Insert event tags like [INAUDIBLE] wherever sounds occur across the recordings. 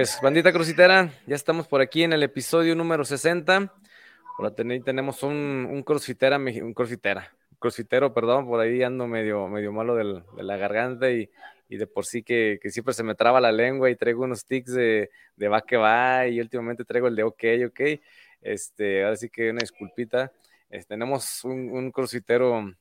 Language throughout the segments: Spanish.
Pues, bandita crucitera, ya estamos por aquí en el episodio número 60. Por ahí tenemos un, un crossfitera, un crossfitera, crossfitero, perdón, por ahí ando medio, medio malo del, de la garganta y, y de por sí que, que, siempre se me traba la lengua y traigo unos tics de, de va que va y últimamente traigo el de ok, ok. Este, ahora sí que una disculpita. Este, tenemos un, un crossfitero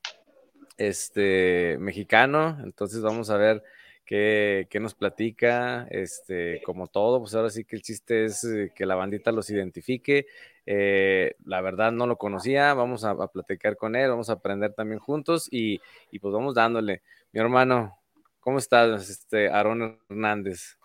este, mexicano, entonces vamos a ver qué, qué, nos platica, este, como todo, pues ahora sí que el chiste es eh, que la bandita los identifique. Eh, la verdad no lo conocía, vamos a, a, platicar con él, vamos a aprender también juntos y, y, pues vamos dándole. Mi hermano, ¿cómo estás, este, Aaron Hernández?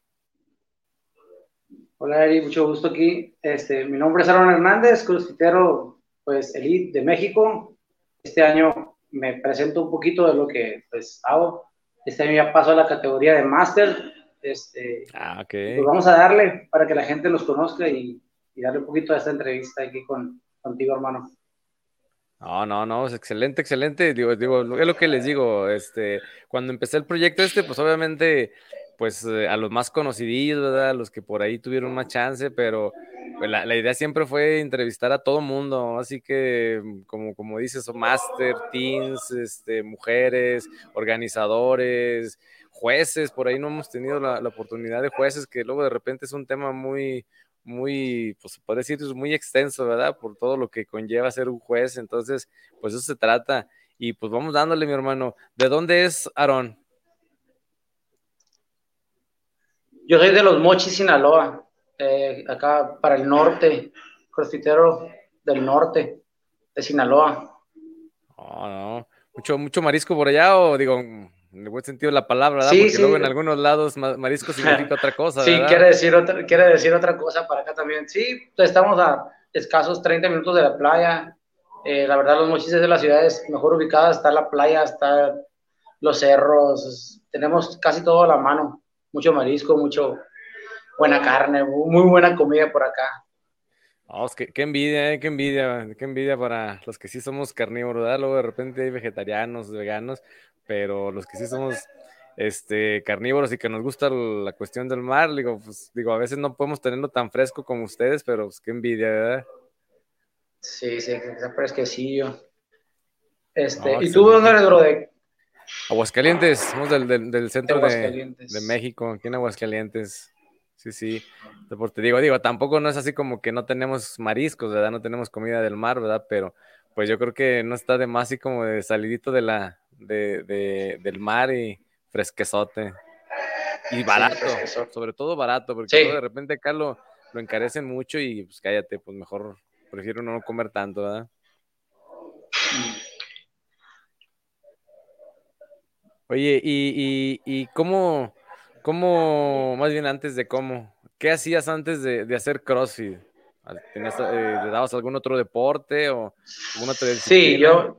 Hola Eri, mucho gusto aquí. Este, mi nombre es Aaron Hernández, crucitero pues elite de México. Este año me presento un poquito de lo que pues hago. Este año ya paso a la categoría de máster. Este, ah, okay. pues vamos a darle para que la gente los conozca y, y darle un poquito de esta entrevista aquí con, contigo, hermano. No, no, no, es excelente, excelente. Digo, digo, es lo que les digo. Este, cuando empecé el proyecto este, pues obviamente, pues eh, a los más conocidos, ¿verdad? A los que por ahí tuvieron más chance, pero pues, la, la, idea siempre fue entrevistar a todo mundo, así que como, como dices, máster, teens, este, mujeres, organizadores, jueces, por ahí no hemos tenido la, la, oportunidad de jueces, que luego de repente es un tema muy, muy, pues puede decir, es muy extenso, ¿verdad? Por todo lo que conlleva ser un juez, entonces, pues eso se trata. Y pues vamos dándole, mi hermano. ¿De dónde es Aarón? Yo soy de los Mochis, Sinaloa, eh, acá para el norte, crossfitero del norte, de Sinaloa. Oh, no. ¿Mucho, mucho marisco por allá o digo, en el buen sentido de la palabra, ¿verdad? Sí, Porque sí. luego en algunos lados marisco significa otra cosa, [LAUGHS] Sí, ¿verdad? quiere decir, otra, quiere decir otra cosa para acá también. Sí, estamos a escasos 30 minutos de la playa. Eh, la verdad, los mochis es de las ciudades mejor ubicadas. Está la playa, está los cerros. Tenemos casi todo a la mano. Mucho marisco, mucho buena carne, muy buena comida por acá. Oh, qué, qué, envidia, eh, qué envidia, qué envidia para los que sí somos carnívoros, ¿verdad? Luego de repente hay vegetarianos, veganos, pero los que sí somos este, carnívoros y que nos gusta la cuestión del mar, digo, pues, digo, a veces no podemos tenerlo tan fresco como ustedes, pero pues qué envidia, ¿verdad? Sí, sí, está fresquecillo. Este, ¿Y tú dónde eres, bro? De... Aguascalientes, somos del, del, del centro de, México, aquí en Aguascalientes. Sí, sí. Te digo, digo, tampoco no es así como que no tenemos mariscos, ¿verdad? No tenemos comida del mar, ¿verdad? Pero pues yo creo que no está de más así como de salidito de la, de, de, del mar y fresquezote. Y barato, sí, sobre todo barato, porque sí. de repente acá lo, lo, encarecen mucho y pues cállate, pues mejor prefiero no comer tanto, ¿verdad? Oye, ¿y, y, y cómo, cómo, más bien antes de cómo, qué hacías antes de, de hacer CrossFit? ¿Tenías, eh, ¿Le dabas algún otro deporte o alguna otra Sí, yo,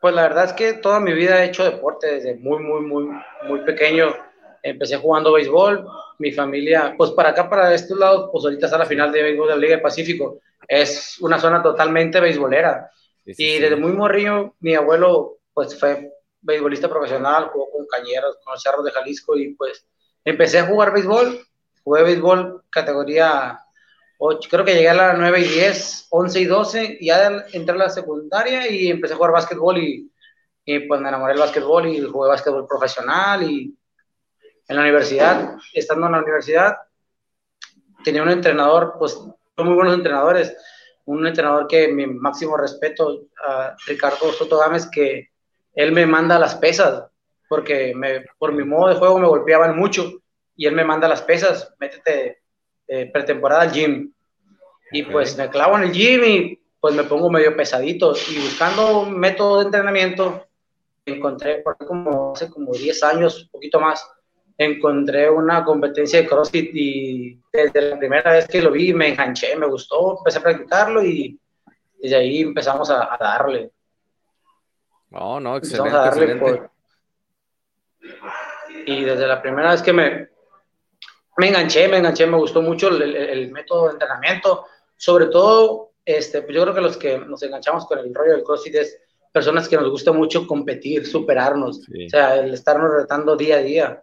pues la verdad es que toda mi vida he hecho deporte desde muy, muy, muy, muy pequeño. Empecé jugando béisbol, mi familia, pues para acá, para estos lados, pues ahorita está la final de béisbol de la Liga del Pacífico. Es una zona totalmente beisbolera. Sí, sí, y desde muy morrillo, mi abuelo, pues fue beisbolista profesional, jugó con Cañeros, con los Cerros de Jalisco y pues empecé a jugar béisbol. Jugué béisbol categoría 8, creo que llegué a la 9 y 10, 11 y 12, y ya entré a la secundaria y empecé a jugar básquetbol y, y pues me enamoré del básquetbol y jugué básquetbol profesional y en la universidad, estando en la universidad, tenía un entrenador, pues son muy buenos entrenadores, un entrenador que mi máximo respeto, uh, Ricardo Soto Gámez, que él me manda las pesas, porque me, por mi modo de juego me golpeaban mucho, y él me manda las pesas, métete eh, pretemporada al gym. Y okay. pues me clavo en el gym y pues me pongo medio pesadito. Y buscando un método de entrenamiento, encontré por como hace como 10 años, un poquito más, encontré una competencia de CrossFit y desde la primera vez que lo vi me enganché, me gustó, empecé a practicarlo y desde ahí empezamos a, a darle. No, no, excelente. Empezamos a darle excelente. Por... Y desde la primera vez que me, me enganché, me enganché, me gustó mucho el, el, el método de entrenamiento, sobre todo, este, pues yo creo que los que nos enganchamos con el rollo del CrossFit es personas que nos gusta mucho competir, superarnos, sí. o sea, el estarnos retando día a día.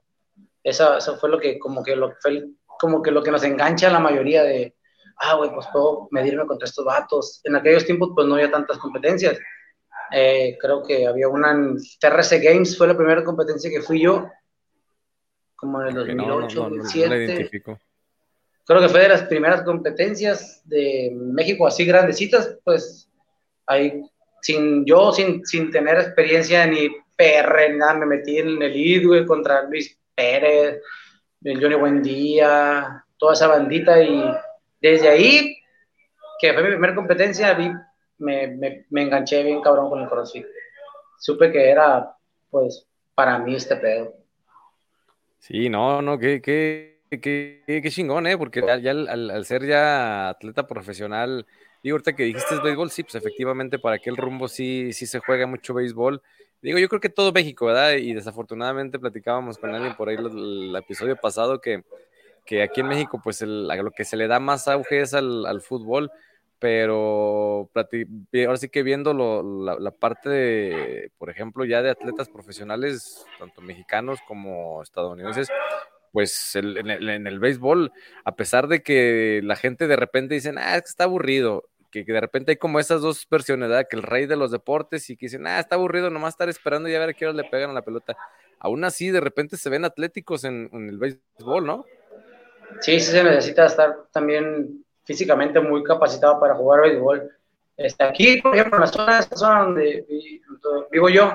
Eso, eso fue lo que, como que lo fue como que lo que nos engancha a la mayoría de, ah, güey, pues puedo medirme contra estos vatos. En aquellos tiempos, pues no había tantas competencias. Eh, creo que había una en TRC Games, fue la primera competencia que fui yo, como en el 2008, 2007. creo que fue de las primeras competencias de México así grandecitas, pues ahí, sin, yo sin, sin tener experiencia ni PR, nada, me metí en el ID, contra Luis Pérez, el Johnny Buendía, toda esa bandita y desde ahí, que fue mi primera competencia, vi, me, me, enganché bien cabrón con el CrossFit. Supe que era, pues, para mí este pedo. Sí, no, no, qué, qué, qué, qué chingón, ¿eh? Porque ya, al, ser ya atleta profesional, digo, ahorita que dijiste es béisbol, sí, pues efectivamente para aquel rumbo sí, sí se juega mucho béisbol. Digo, yo creo que todo México, ¿verdad? Y desafortunadamente platicábamos con alguien por ahí el, episodio pasado que, que, aquí en México, pues lo que se le da más auge es al, al fútbol, pero ahora sí que viendo la, parte de, por ejemplo, ya de atletas profesionales, tanto mexicanos como estadounidenses, pues en, el, en, béisbol, a pesar de que la gente de repente dice, ah, está aburrido, que, de repente hay como esas dos versiones, ¿verdad? Que el rey de los deportes y que dicen, ah, está aburrido nomás estar esperando y a ver a qué hora le pegan a la pelota. Aún así, de repente se ven atléticos en, el béisbol, ¿no? Sí, sí se necesita estar también físicamente muy capacitado para jugar béisbol. Este, aquí, por ejemplo, en la zona, zona donde vivo yo,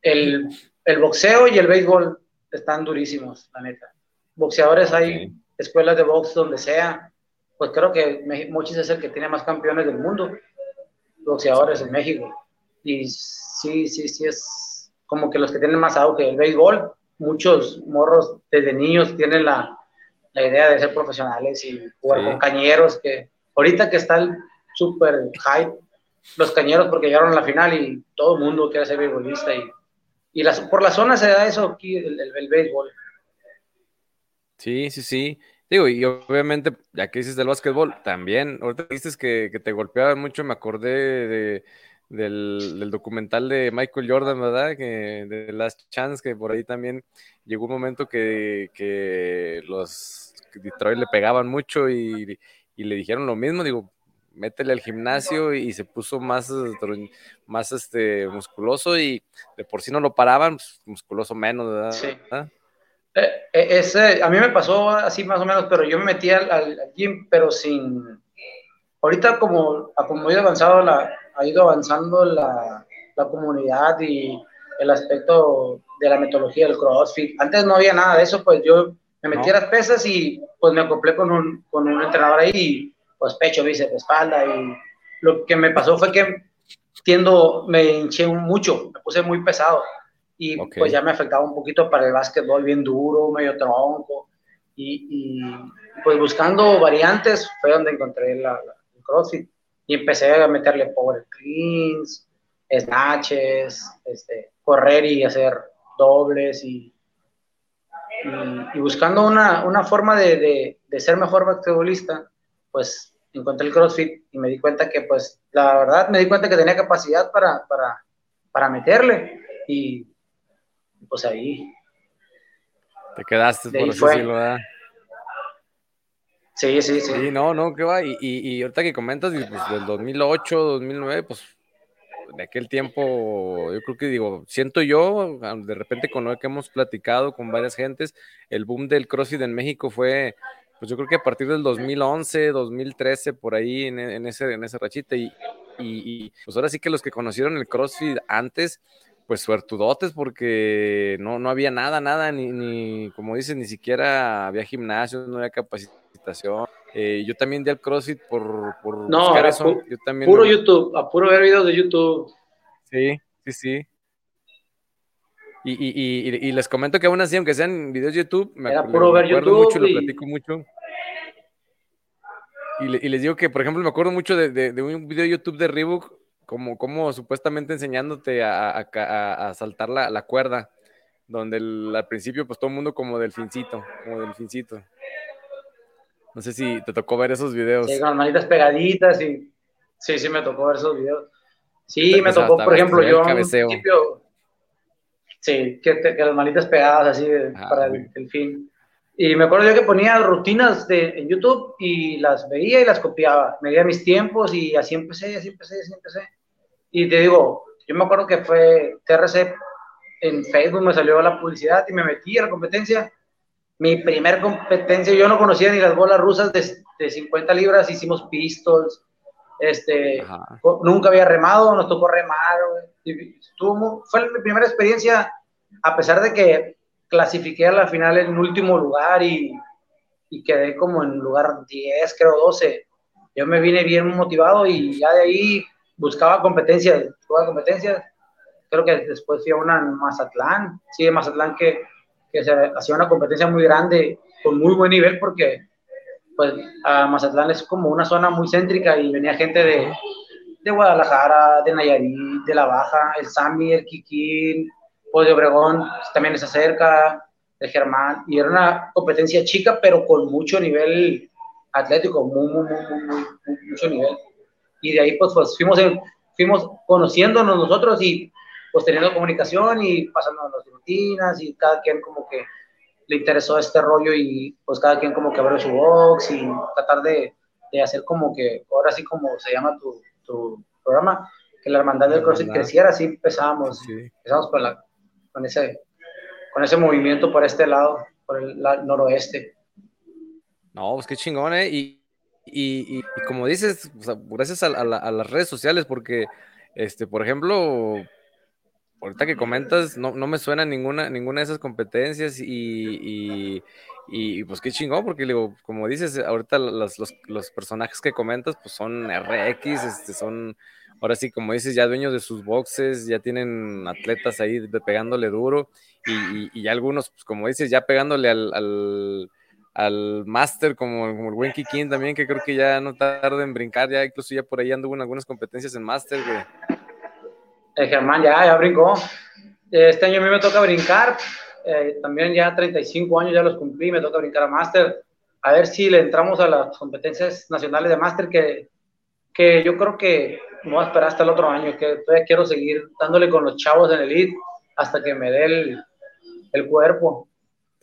el, el, boxeo y el béisbol están durísimos, la neta. Boxeadores hay escuelas de box donde sea, pues creo que Mochis es el que tiene más campeones del mundo, boxeadores en México. Y sí, sí, sí, es como que los que tienen más auge. El béisbol, muchos morros desde niños tienen la, la idea de ser profesionales y jugar con cañeros, que ahorita que está el super hype, los cañeros porque llegaron a la final y todo el mundo quiere ser béisbolista y, y las, por la zona se da eso aquí, el, el, el béisbol. Sí, sí, sí. Digo, y obviamente, ya que dices del básquetbol, también, ahorita dices que, que te golpeaban mucho, me acordé de, del, documental de Michael Jordan, ¿verdad? Que, de Last Chance, que por ahí también llegó un momento que, que los Detroit le pegaban mucho y, y, le dijeron lo mismo, digo, métele al gimnasio y se puso más, más este, musculoso y de por sí no lo paraban, pues, musculoso menos, ¿verdad? Sí. Eh, eh, ese, a mí me pasó así más o menos, pero yo me metí al, gym, pero sin... Ahorita como, como ido, avanzado la, ha ido avanzando la, la comunidad y el aspecto de la metodología del CrossFit. Antes no había nada de eso, pues yo me metí a las pesas y pues me acoplé con un, con un entrenador ahí, y, pues pecho, bíceps, espalda y lo que me pasó fue que tiendo, me hinché mucho, me puse muy pesado y pues ya me afectaba un poquito para el básquetbol bien duro, medio tronco, y, y pues buscando variantes fue donde encontré la, el CrossFit y empecé a meterle power cleans, snatches, este, correr y hacer dobles y, y, buscando una, una forma de, de, de, ser mejor basquetbolista, pues encontré el CrossFit y me di cuenta que pues la verdad me di cuenta que tenía capacidad para, para, para meterle y pues ahí. Te quedaste, por así decirlo, ¿verdad? Sí, sí, sí. Sí, no, no, qué va. Y, y, ahorita que comentas, pues, del 2008, 2009, pues de aquel tiempo, yo creo que digo, siento yo, de repente con lo que hemos platicado con varias gentes, el boom del CrossFit en México fue, pues yo creo que a partir del 2011, 2013, por ahí en, en ese, en ese rachita. Y, y, pues ahora sí que los que conocieron el CrossFit antes, pues suertudotes porque no, no había nada, nada, ni, ni, como dices, ni siquiera había gimnasio, no había capacitación. Eh, yo también di al CrossFit por, por no, buscar eso. yo también puro YouTube, a puro ver videos de YouTube. Sí, sí, sí. Y, y, y, y, les comento que aún así, aunque sean videos de YouTube, me, Era puro ver acuerdo YouTube mucho, lo platico mucho. Y, les digo que, por ejemplo, me acuerdo mucho de, de, de un video de YouTube de Reebok como, como supuestamente enseñándote a, a, saltar la, la, cuerda, donde al principio pues todo el mundo como delfincito, como delfincito. No sé si te tocó ver esos videos. Sí, con las manitas pegaditas y sí, sí me tocó ver esos videos. Sí, me tocó, por ejemplo, yo al principio, sí, que, que, las manitas pegadas así para el, delfín. Y me acuerdo yo que ponía rutinas de, en YouTube y las veía y las copiaba. Medía mis tiempos y así empecé, así empecé, así empecé. Y te digo, yo me acuerdo que fue TRC en Facebook, me salió la publicidad y me metí a la competencia. Mi primer competencia, yo no conocía ni las bolas rusas de, de 50 libras, hicimos pistols, este, nunca había remado, nos tocó remar, estuvo, fue mi primera experiencia, a pesar de que clasifiqué a la final en último lugar y, y quedé como en lugar 10, creo 12. Yo me vine bien motivado y ya de ahí buscaba competencias, buscaba competencias. Creo que después fui a una en Mazatlán, sí, de Mazatlán que, que se hacía una competencia muy grande, con muy buen nivel, porque pues a Mazatlán es como una zona muy céntrica y venía gente de, de Guadalajara, de Nayarit, de La Baja, el Sami, el Kikín, pues de Obregón también se acerca, de Germán, y era una competencia chica, pero con mucho nivel atlético, muy, muy, muy, muy, mucho nivel. Y de ahí pues, pues fuimos, fuimos conociéndonos nosotros y pues teniendo comunicación y pasando las rutinas y cada quien como que le interesó este rollo y pues cada quien como que abrió su box y tratar de, de hacer como que, ahora sí como se llama tu, tu programa, que la hermandad del CrossFit creciera, así empezamos, empezamos con la, con ese, con ese movimiento por este lado, por el noroeste. No, pues qué chingón, ¿eh? Y, y, como dices, gracias a, las redes sociales, porque, este, por ejemplo, ahorita que comentas, no, no me suena ninguna, ninguna de esas competencias y, y, pues qué chingón, porque digo, como dices, ahorita los, los, personajes que comentas, pues son RX, este, son ahora sí, como dices, ya dueños de sus boxes, ya tienen atletas ahí pegándole duro y, y, algunos, pues como dices, ya pegándole al, al máster como, el buen Kikín también, que creo que ya no tarda en brincar, ya incluso ya por ahí anduvo en algunas competencias en máster, El Germán ya, ya brincó. Este año a mí me toca brincar, eh, también ya 35 años ya los cumplí, me toca brincar a máster. A ver si le entramos a las competencias nacionales de máster que, que yo creo que no voy esperar hasta el otro año, que todavía quiero seguir dándole con los chavos en el elite hasta que me dé el, el cuerpo.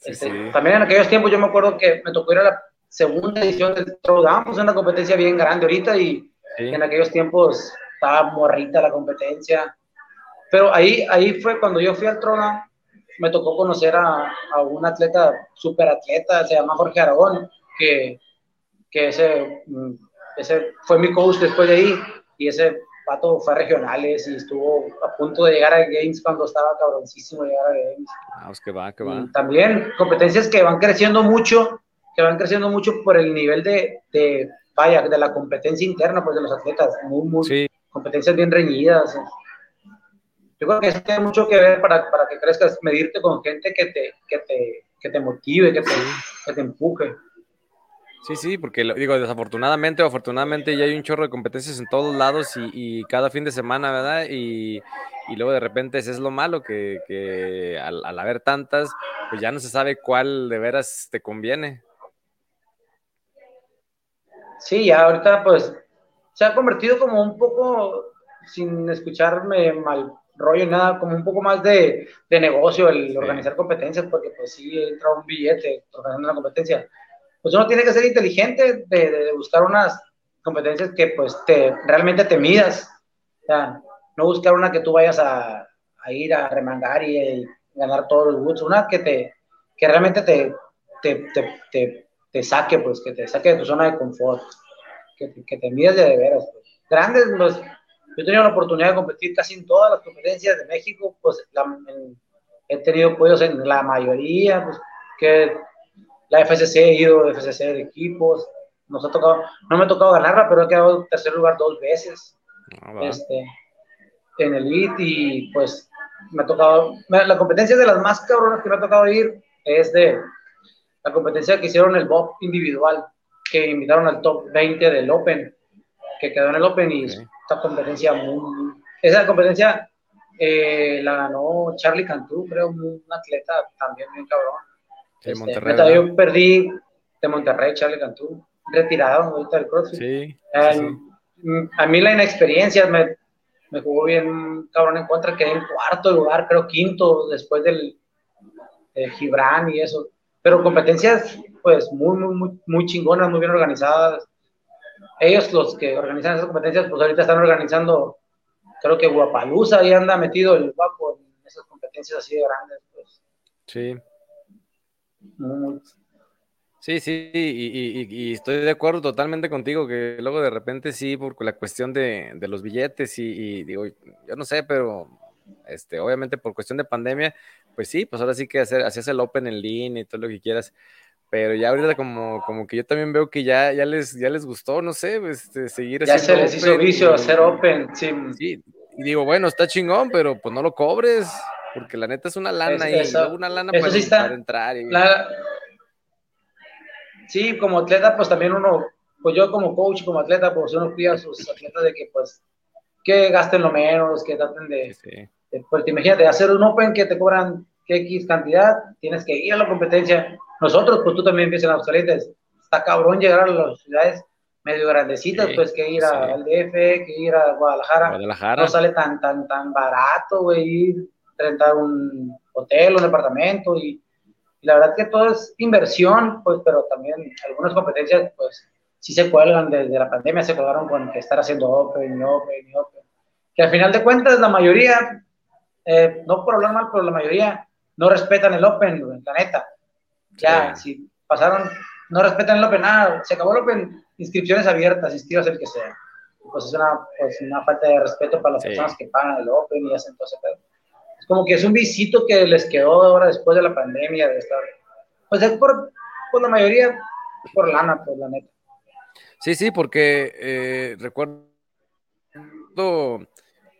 Este, también en aquellos tiempos yo me acuerdo que me tocó ir a la segunda edición del Throwdown, es una competencia bien grande ahorita y en aquellos tiempos estaba morrita la competencia. Pero ahí, ahí fue cuando yo fui al Throwdown, me tocó conocer a, a un atleta, super atleta, se llama Jorge Aragón, que, que ese, mm, ese fue mi coach después de ahí y ese pato fue a regionales y estuvo a punto de llegar a Games cuando estaba cabroncísimo llegar a Games. Ah, pues que va, que va. también competencias que van creciendo mucho, que van creciendo mucho por el nivel de, de vaya, de la competencia interna pues de los atletas, muy, muy, competencias bien reñidas. Yo creo que eso tiene mucho que ver para, para que crezcas, medirte con gente que te, que te, que te motive, que te, que te empuje. Sí, sí, porque digo, desafortunadamente o afortunadamente ya hay un chorro de competencias en todos lados y, cada fin de semana, ¿verdad? Y, luego de repente es lo malo, que, al, haber tantas, pues ya no se sabe cuál de veras te conviene. Sí, ya ahorita pues se ha convertido como un poco, sin escucharme mal rollo nada, como un poco más de, negocio el organizar competencias, porque pues sí entra un billete organizando una competencia pues uno tiene que ser inteligente de, buscar unas competencias que pues te, realmente te midas. No buscar una que tú vayas a, ir a remangar y, ganar todos los boots, una que te que realmente te, te, saque, pues, que te saque de tu zona de confort, que, que te midas de, veras. Pues. Grandes, yo he tenido la oportunidad de competir casi en todas las competencias de México, pues he tenido apoyos en la mayoría, pues, que la FCC he ido, FCC de equipos, nos ha tocado, no me ha tocado ganarla, pero he quedado en tercer lugar dos veces ah, este, en el IT y pues me ha tocado, la competencia de las más cabronas que me ha tocado ir es de la competencia que hicieron el Bob individual, que invitaron al top 20 del Open, que quedó en el Open y esta competencia muy, esa competencia eh, la ganó Charlie Cantú, creo, un atleta también bien cabrón de este, Monterrey. yo perdí de Monterrey, Charlie Cantú, retirado ahorita del CrossFit. Sí, A mí la inexperiencia me, me, jugó bien cabrón en contra, quedé en cuarto lugar, creo quinto, después del Gibran y eso. pero competencias pues muy, muy, muy, muy chingonas, muy bien organizadas. Ellos, los que organizan esas competencias, pues ahorita están organizando, creo que Guapalusa ahí anda metido el guapo en esas competencias así de grandes. Pues. Sí. Sí, sí, y, estoy de acuerdo totalmente contigo, que luego de repente sí, por la cuestión de, los billetes y, digo, yo no sé, pero este, obviamente por cuestión de pandemia, pues sí, pues ahora sí que hacer, hacías el Open en línea y todo lo que quieras, pero ya ahorita como, como que yo también veo que ya, ya, les, ya les gustó, no sé, este, seguir ya se les hizo vicio hacer Open, sí. sí. Y digo, bueno, está chingón, pero pues no lo cobres, porque la neta es una lana y una lana para, entrar. Y... Sí, como atleta, pues también uno, pues yo como coach, como atleta, pues uno pide a sus atletas de que pues que gasten lo menos, que traten de, sí. pues imagínate, hacer un open que te cobran X cantidad, tienes que ir a la competencia. Nosotros, pues tú también empiezas a los está cabrón llegar a las ciudades medio grandecitas, pues que ir al DF, que ir a Guadalajara. Guadalajara. No sale tan, tan, tan barato, güey, ir, rentar un hotel, un departamento y la verdad que todo es inversión, pues, pero también algunas competencias, pues, sí se cuelgan desde la pandemia, se colgaron con que estar haciendo Open y Open y Open. Que al final de cuentas, la mayoría, eh, no por hablar mal, pero la mayoría no respetan el Open, la neta. Ya, si pasaron, no respetan el Open, nada, se acabó el Open, inscripciones abiertas, inscribas el que sea. Pues es una, pues, una falta de respeto para las personas que pagan el Open y hacen todo ese pedo como que es un visito que les quedó ahora después de la pandemia, de estar, pues es por, por la mayoría, por lana, pues la neta. Sí, sí, porque eh, recuerdo,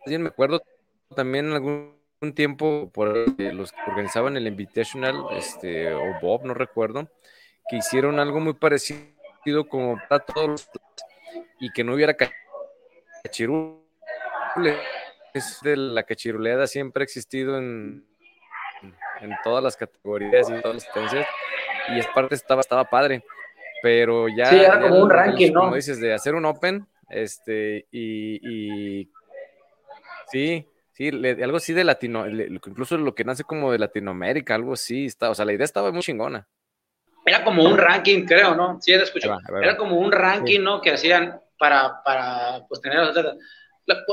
me acuerdo también algún tiempo por los que organizaban el Invitational, este, o Bob, no recuerdo, que hicieron algo muy parecido como para todos los y que no hubiera cachirule es de la cachiruleada siempre ha existido en, en todas las categorías y todas las potencias. Y es parte estaba, estaba padre. Pero ya. Sí, era como un ranking, ¿no? Como dices, de hacer un Open, este, y. sí, sí, algo así de Latino, incluso lo que nace como de Latinoamérica, algo así, está, o sea, la idea estaba muy chingona. Era como un ranking, creo, ¿no? Sí, escucho. Era como un ranking, ¿no? Que hacían para, para pues, tener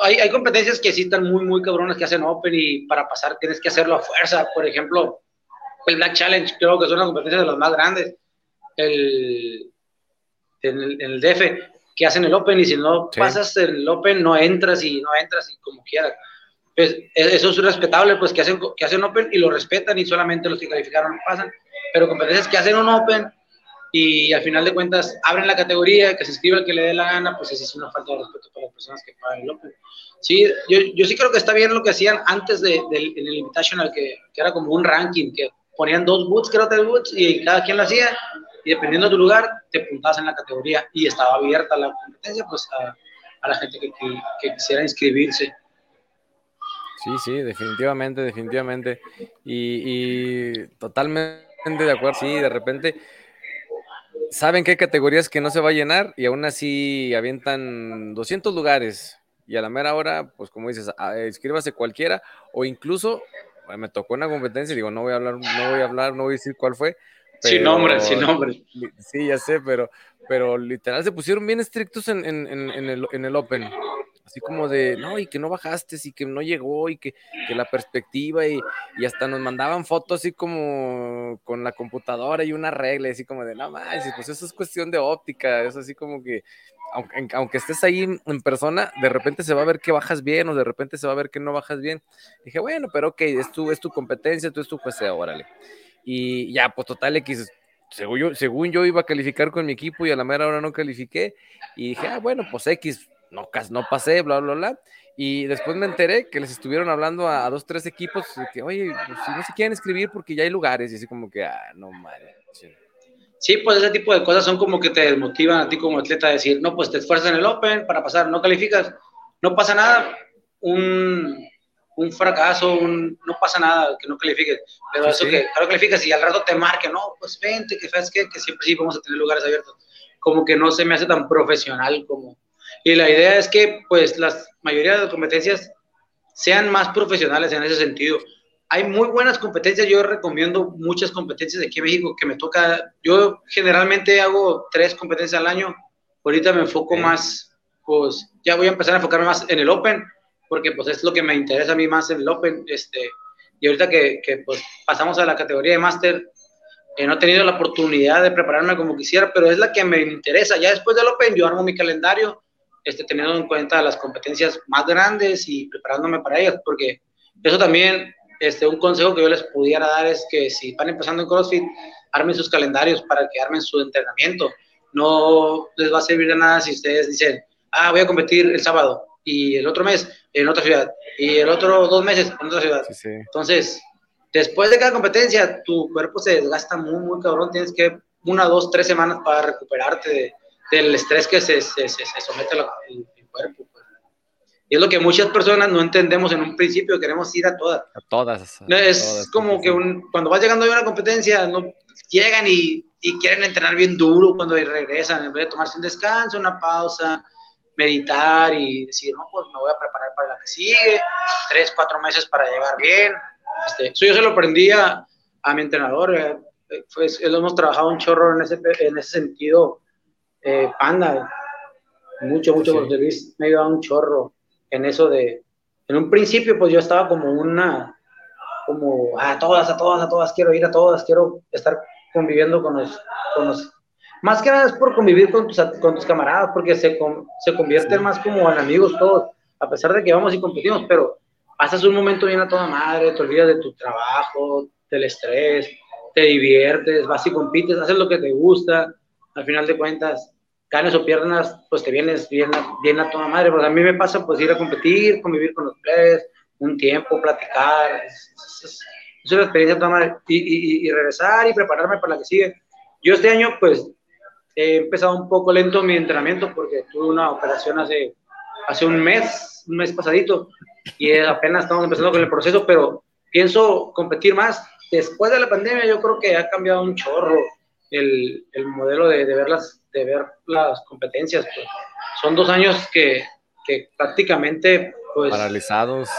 hay, hay, competencias que sí están muy, muy cabronas que hacen Open y para pasar tienes que hacerlo a fuerza. Por ejemplo, el Black Challenge, creo que son las competencias de las más grandes. El, en, el, DF, que hacen el Open y si no pasas el Open, no entras y no entras y como quieras. Pues e, eso es respetable, pues que hacen, que hacen Open y lo respetan y solamente los que calificaron pasan. Pero competencias que hacen un Open y al final de cuentas abren la categoría, que se inscriba el que le dé la gana, pues es una falta de respeto para las personas que pagan el Open. Sí, yo, yo sí creo que está bien lo que hacían antes de, en el Invitational, que, que, era como un ranking, que ponían dos boots, creo tres boots, y cada quien lo hacía, y dependiendo de tu lugar, te puntabas en la categoría, y estaba abierta la competencia, pues a, a la gente que, que, quisiera inscribirse. Sí, sí, definitivamente, definitivamente. Y, y totalmente de acuerdo, sí, de repente saben que hay categorías que no se va a llenar y aún así avientan 200 lugares y a la mera hora, pues como dices, inscríbase cualquiera o incluso me tocó una competencia y digo, no voy a hablar, no voy a hablar, no voy a decir cuál fue. sin nombre, sin nombre. Sí, ya sé, pero, pero literal se pusieron bien estrictos en, en, en, el, en el Open así como de, no, y que no bajaste, y que no llegó, y que, que la perspectiva, y, y, hasta nos mandaban fotos así como con la computadora y una regla, así como de, no más, pues eso es cuestión de óptica, es así como que, aunque, aunque estés ahí en persona, de repente se va a ver que bajas bien, o de repente se va a ver que no bajas bien. Dije, bueno, pero ok, es tu, es tu competencia, tú es tu juez, órale. Y ya, pues total X, según yo, según yo iba a calificar con mi equipo y a la mera hora no califiqué, y dije, ah, bueno, pues X, no, no pasé, bla, bla, bla. Y después me enteré que les estuvieron hablando a, dos, tres equipos que, oye, pues, si no se quieren escribir porque ya hay lugares, y así como que, ah, no madre. Sí, pues ese tipo de cosas son como que te desmotivan a ti como atleta a decir, no, pues te esfuerzas en el Open para pasar, no calificas, no pasa nada, un, un fracaso, un, no pasa nada que no califiques, pero eso que claro calificas y al rato te marque, no, pues vente, que sabes que, que siempre sí vamos a tener lugares abiertos, como que no se me hace tan profesional como, y la idea es que, pues, la mayoría de las competencias sean más profesionales en ese sentido. hay muy buenas competencias. Yo recomiendo muchas competencias aquí en México que me toca. Yo generalmente hago tres competencias al año. Ahorita me enfoco más, pues ya voy a empezar a enfocarme más en el Open, porque pues es lo que me interesa a mí más en el Open. Este, y ahorita que, que pues pasamos a la categoría de Master, eh, no he tenido la oportunidad de prepararme como quisiera, pero es la que me interesa. Ya después del Open yo armo mi calendario, este, teniendo en cuenta las competencias más grandes y preparándome para ellas, porque eso también este, un consejo que yo les pudiera dar es que si van empezando en CrossFit, armen sus calendarios para que armen su entrenamiento. No les va a servir de nada si ustedes dicen, ah, voy a competir el sábado y el otro mes en otra ciudad y el otro dos meses en otra ciudad. Entonces, después de cada competencia, tu cuerpo se desgasta muy, muy cabrón. Tienes que una, dos, tres semanas para recuperarte del estrés que se, se, se, somete el cuerpo. Y es lo que muchas personas no entendemos en un principio, queremos ir a todas. A todas. es como que un, cuando vas llegando a una competencia, no, llegan y, y, quieren entrenar bien duro cuando regresan, en vez de tomarse un descanso, una pausa, meditar y decir, no, pues me voy a preparar para la que sigue, tres, cuatro meses para llegar bien. Este, eso yo se lo aprendí a, mi entrenador, eh, pues, lo hemos trabajado un chorro en ese, en ese sentido, eh, Panda, mucho, mucho, sí. Luis me ha ayudado un chorro en eso de, en un principio pues yo estaba como una, como a todas, a todas, a todas, quiero ir a todas, quiero estar conviviendo con los, con los más que nada es por convivir con tus, con tus camaradas, porque se, se convierten más como en amigos todos, a pesar de que vamos y competimos, pero pasas un momento bien a toda madre, te olvidas de tu trabajo, del estrés, te diviertes, vas y compites, haces lo que te gusta, al final de cuentas ganes o piernas, pues te vienes bien, bien a toda madre. Pues a mí me pasa pues ir a competir, convivir con los players, un tiempo, platicar. Es, una experiencia toda madre. Y, y, regresar y prepararme para la que sigue. Yo este año pues he empezado un poco lento mi entrenamiento porque tuve una operación hace, hace un mes, un mes pasadito, y apenas estamos empezando con el proceso, pero pienso competir más. Después de la pandemia yo creo que ha cambiado un chorro el, el modelo de, de ver las de ver las competencias. Pues. Son dos años que, que prácticamente... Pues, paralizados.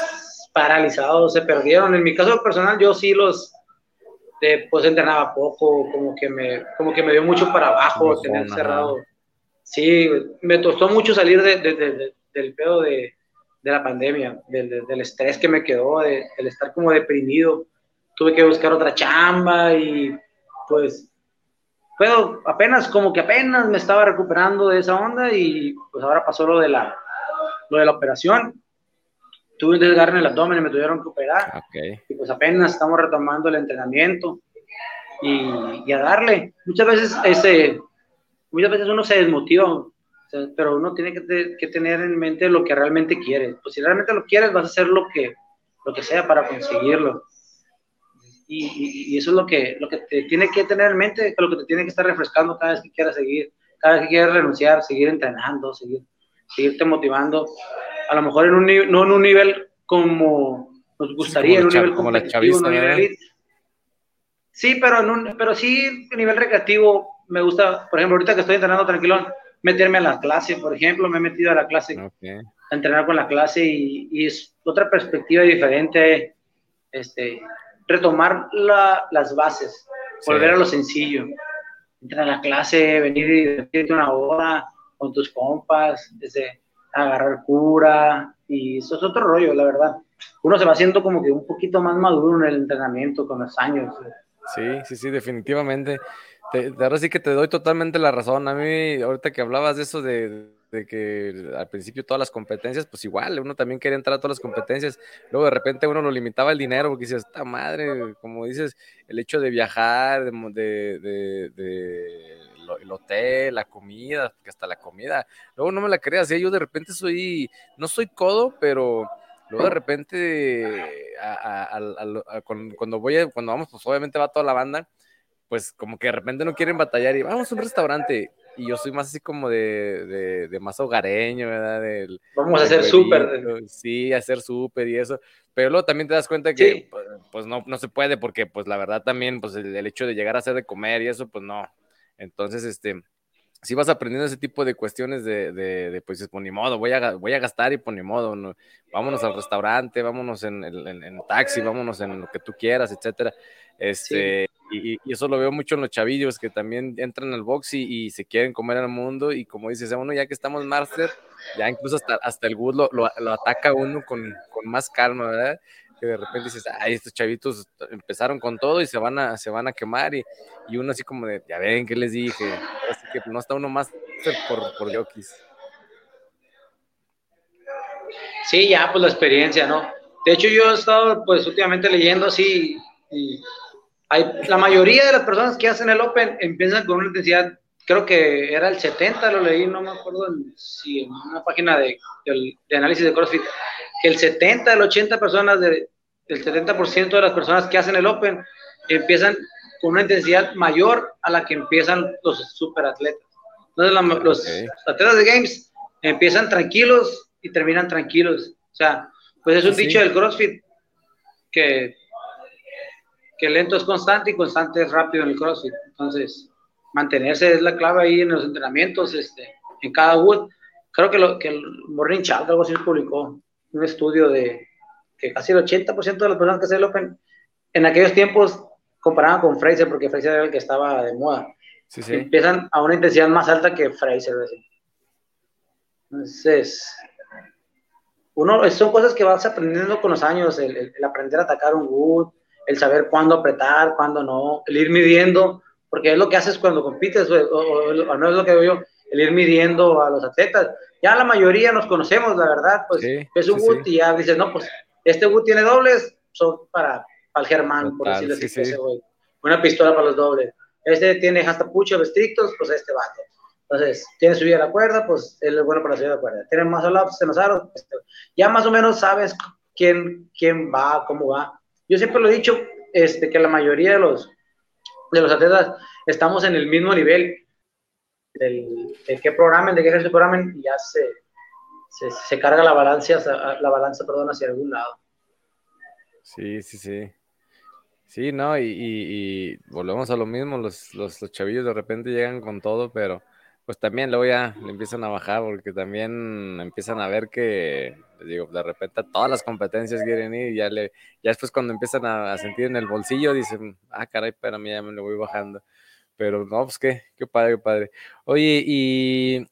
Paralizados, se perdieron. En mi caso personal, yo sí los... De, pues entrenaba poco, como que me, como que me dio mucho para abajo, tener cerrado. Sí, me costó mucho salir de, de, del pedo de, la pandemia, del, del, estrés que me quedó, del estar como deprimido. Tuve que buscar otra chamba y pues pero apenas, como que apenas me estaba recuperando de esa onda y pues ahora pasó lo de la, lo de la operación. Tuve un desgarre en el abdomen y me tuvieron que operar. Y pues apenas estamos retomando el entrenamiento y, y a darle. Muchas veces, ese, muchas veces uno se desmotiva, pero uno tiene que, que, tener en mente lo que realmente quiere. Pues si realmente lo quieres, vas a hacer lo que, lo que sea para conseguirlo. Y, eso es lo que, lo que te tiene que tener en mente, lo que te tiene que estar refrescando cada vez que quieras seguir, cada vez que quieras renunciar, seguir entrenando, seguir, seguirte motivando. A lo mejor en un, no en un nivel como nos gustaría, en un nivel competitivo, no nivel Sí, pero, en un, pero sí a nivel recreativo me gusta, por ejemplo, ahorita que estoy entrenando tranquilón, meterme a la clase, por ejemplo, me he metido a la clase, a entrenar con la clase y, y, es otra perspectiva diferente, este, retomar las bases, volver a lo sencillo. Entrar a la clase, venir y divertirte una hora con tus compas, desde agarrar cura, y eso es otro rollo, la verdad. Uno se va haciendo como que un poquito más maduro en el entrenamiento con los años. Sí, sí, sí, definitivamente. ahora sí que te doy totalmente la razón. A mí, ahorita que hablabas de eso de, de que al principio todas las competencias, pues igual, uno también quería entrar a todas las competencias, luego de repente uno lo limitaba el dinero, porque dices, esta madre, como dices, el hecho de viajar, de, de, de, el hotel, la comida, que hasta la comida, luego no me la creas, yo de repente soy, no soy codo, pero luego de repente, cuando voy, cuando vamos, pues obviamente va toda la banda, pues como que de repente no quieren batallar y vamos a un restaurante y yo soy más así como de, de, más hogareño, ¿verdad? Del, Vamos a hacer súper. Sí, hacer súper y eso. Pero luego también te das cuenta que pues, pues, no, no se puede porque pues la verdad también pues el, hecho de llegar a hacer de comer y eso pues no. Entonces, este, si vas aprendiendo ese tipo de cuestiones de, de, pues, pues ni modo, voy a, voy a gastar y pues ni modo, no, vámonos al restaurante, vámonos en, en, taxi, vámonos en lo que tú quieras, etcétera. Este, y, eso lo veo mucho en los chavillos que también entran al box y, se quieren comer al mundo y como dices, uno ya que estamos master, ya incluso hasta, hasta el good lo, lo, ataca uno con, con más calma, ¿verdad? que de repente dices, ay, estos chavitos empezaron con todo y se van a, se van a quemar y, y uno así como de, ya ven, ¿qué les dije? Que no está uno más por, por jockeys. Sí, ya, pues la experiencia, ¿no? De hecho, yo he estado, pues, últimamente leyendo así, y hay, la mayoría de las personas que hacen el Open empiezan con una intensidad, creo que era el 70, lo leí, no me acuerdo si en una página de, de análisis de CrossFit, que el 70, el 80 personas, de, el 70% de las personas que hacen el Open empiezan con una intensidad mayor a la que empiezan los superatletas. Entonces, los atletas de Games empiezan tranquilos y terminan tranquilos. O sea, pues es un dicho del CrossFit que, que lento es constante y constante es rápido en el CrossFit. Entonces, mantenerse es la clave ahí en los entrenamientos, este, en cada wood. Creo que, lo, que el Morning Chat, algo así publicó, un estudio de que casi el 80% de las personas que el Open en aquellos tiempos comparaban con Fraser, porque Fraser era el que estaba de moda. Empiezan a una intensidad más alta que Fraser. Entonces, uno, son cosas que vas aprendiendo con los años, el, aprender a atacar un wood, el saber cuándo apretar, cuándo no, el ir midiendo, porque es lo que haces cuando compites, o, al menos es lo que veo yo, el ir midiendo a los atletas ya la mayoría nos conocemos, la verdad, pues es un sí, y ya dices, no, pues este wood tiene dobles, son para, para el Germán, por decirlo así, una pistola para los dobles. Este tiene hasta puchos estrictos, pues este vato. Entonces, tiene subida a la cuerda, pues él es bueno para subir a la cuerda. Tiene más ups, en los aros, este, ya más o menos sabes quién, quién va, cómo va. Yo siempre lo he dicho, este, que la mayoría de los, de los atletas estamos en el mismo nivel del, de qué programen, de qué ejercicio programen, y ya se, se, carga la balanza, la balanza perdón, hacia algún lado. Sí, sí, sí. Sí, no, y, volvemos a lo mismo, los, los, los, chavillos de repente llegan con todo, pero pues también luego ya le empiezan a bajar porque también empiezan a ver que, digo, de repente todas las competencias quieren ir y ya, le, ya después cuando empiezan a, sentir en el bolsillo dicen, ah, caray, espérame, ya me lo voy bajando. Pero no, pues qué, qué padre, qué padre. Oye, y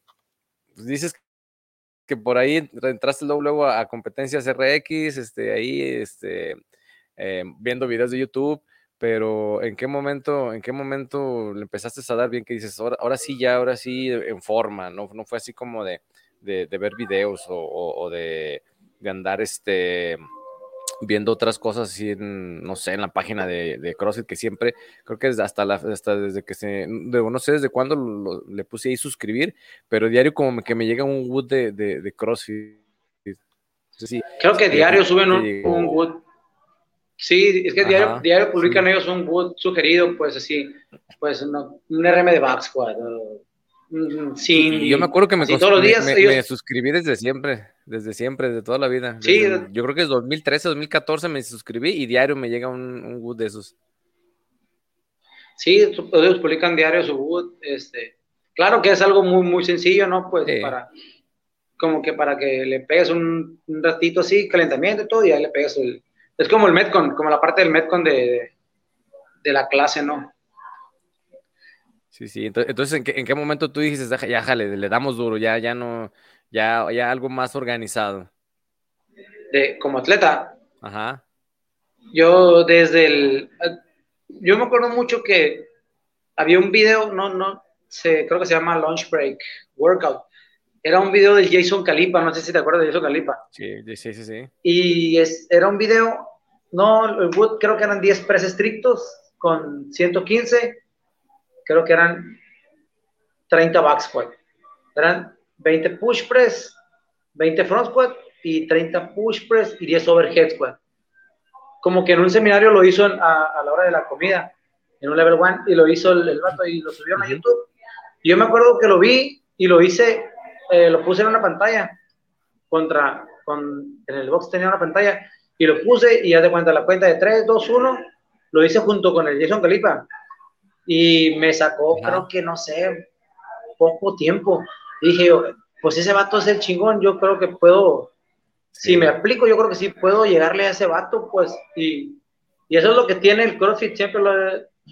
pues, dices que por ahí entraste luego, a, competencias RX, este, ahí, este, eh, viendo videos de YouTube, pero ¿en qué momento, en qué momento le empezaste a dar bien que dices, ahora, ahora sí, ya, ahora sí, en forma, no, no fue así como de, de, ver videos o, o de, de, andar, este, viendo otras cosas así en, no sé, en la página de, de CrossFit que siempre, creo que hasta, la, hasta desde que se, no sé desde cuándo le puse ahí suscribir, pero diario como que me llega un wood de, de, CrossFit. creo que diario suben un, wood. Sí, es que diario, diario publican ellos un wood sugerido, pues así, pues un RM de back squad. Sí, yo me acuerdo que me, todos los días me suscribí desde siempre desde siempre, desde toda la vida. Sí. yo creo que es 2013, 2014 me suscribí y diario me llega un, un Wood de esos. Sí, ellos publican diario su Wood. Este, claro que es algo muy, muy sencillo, ¿no? Pues para, como que para que le pegues un, ratito así, calentamiento y todo, y ahí le pegas el... Es como el Metcon, como la parte del Metcon de, de, la clase, ¿no? Sí, sí. Entonces, ¿en qué, ¿en qué momento tú dices, ya, jale, le damos duro, ya, ya no, ya, ya algo más organizado. De, como atleta. Ajá. Yo desde el... Yo me acuerdo mucho que había un video, no, no, se, creo que se llama Lunch Break Workout. Era un video del Jason Calipa, no sé si te acuerdas de Jason Calipa. Sí, sí, sí, sí. Y es, era un video, no, creo que eran 10 press estrictos con 115, creo que eran 30 back squat. Eran 20 push press, 20 front squat y 30 push press y 10 overhead squat. Como que en un seminario lo hizo a, la hora de la comida, en un level 1, y lo hizo el, el vato y lo subieron a YouTube. Y yo me acuerdo que lo vi y lo hice, eh, lo puse en una pantalla, contra, con, en el box tenía una pantalla, y lo puse y ya de cuenta la cuenta de 3, 2, 1, lo hice junto con el Jason Calipa. Y me sacó, creo que no sé, poco tiempo. dije yo, pues ese vato es el chingón, yo creo que puedo, si me aplico, yo creo que sí puedo llegarle a ese vato, pues, y, y eso es lo que tiene el CrossFit, siempre lo,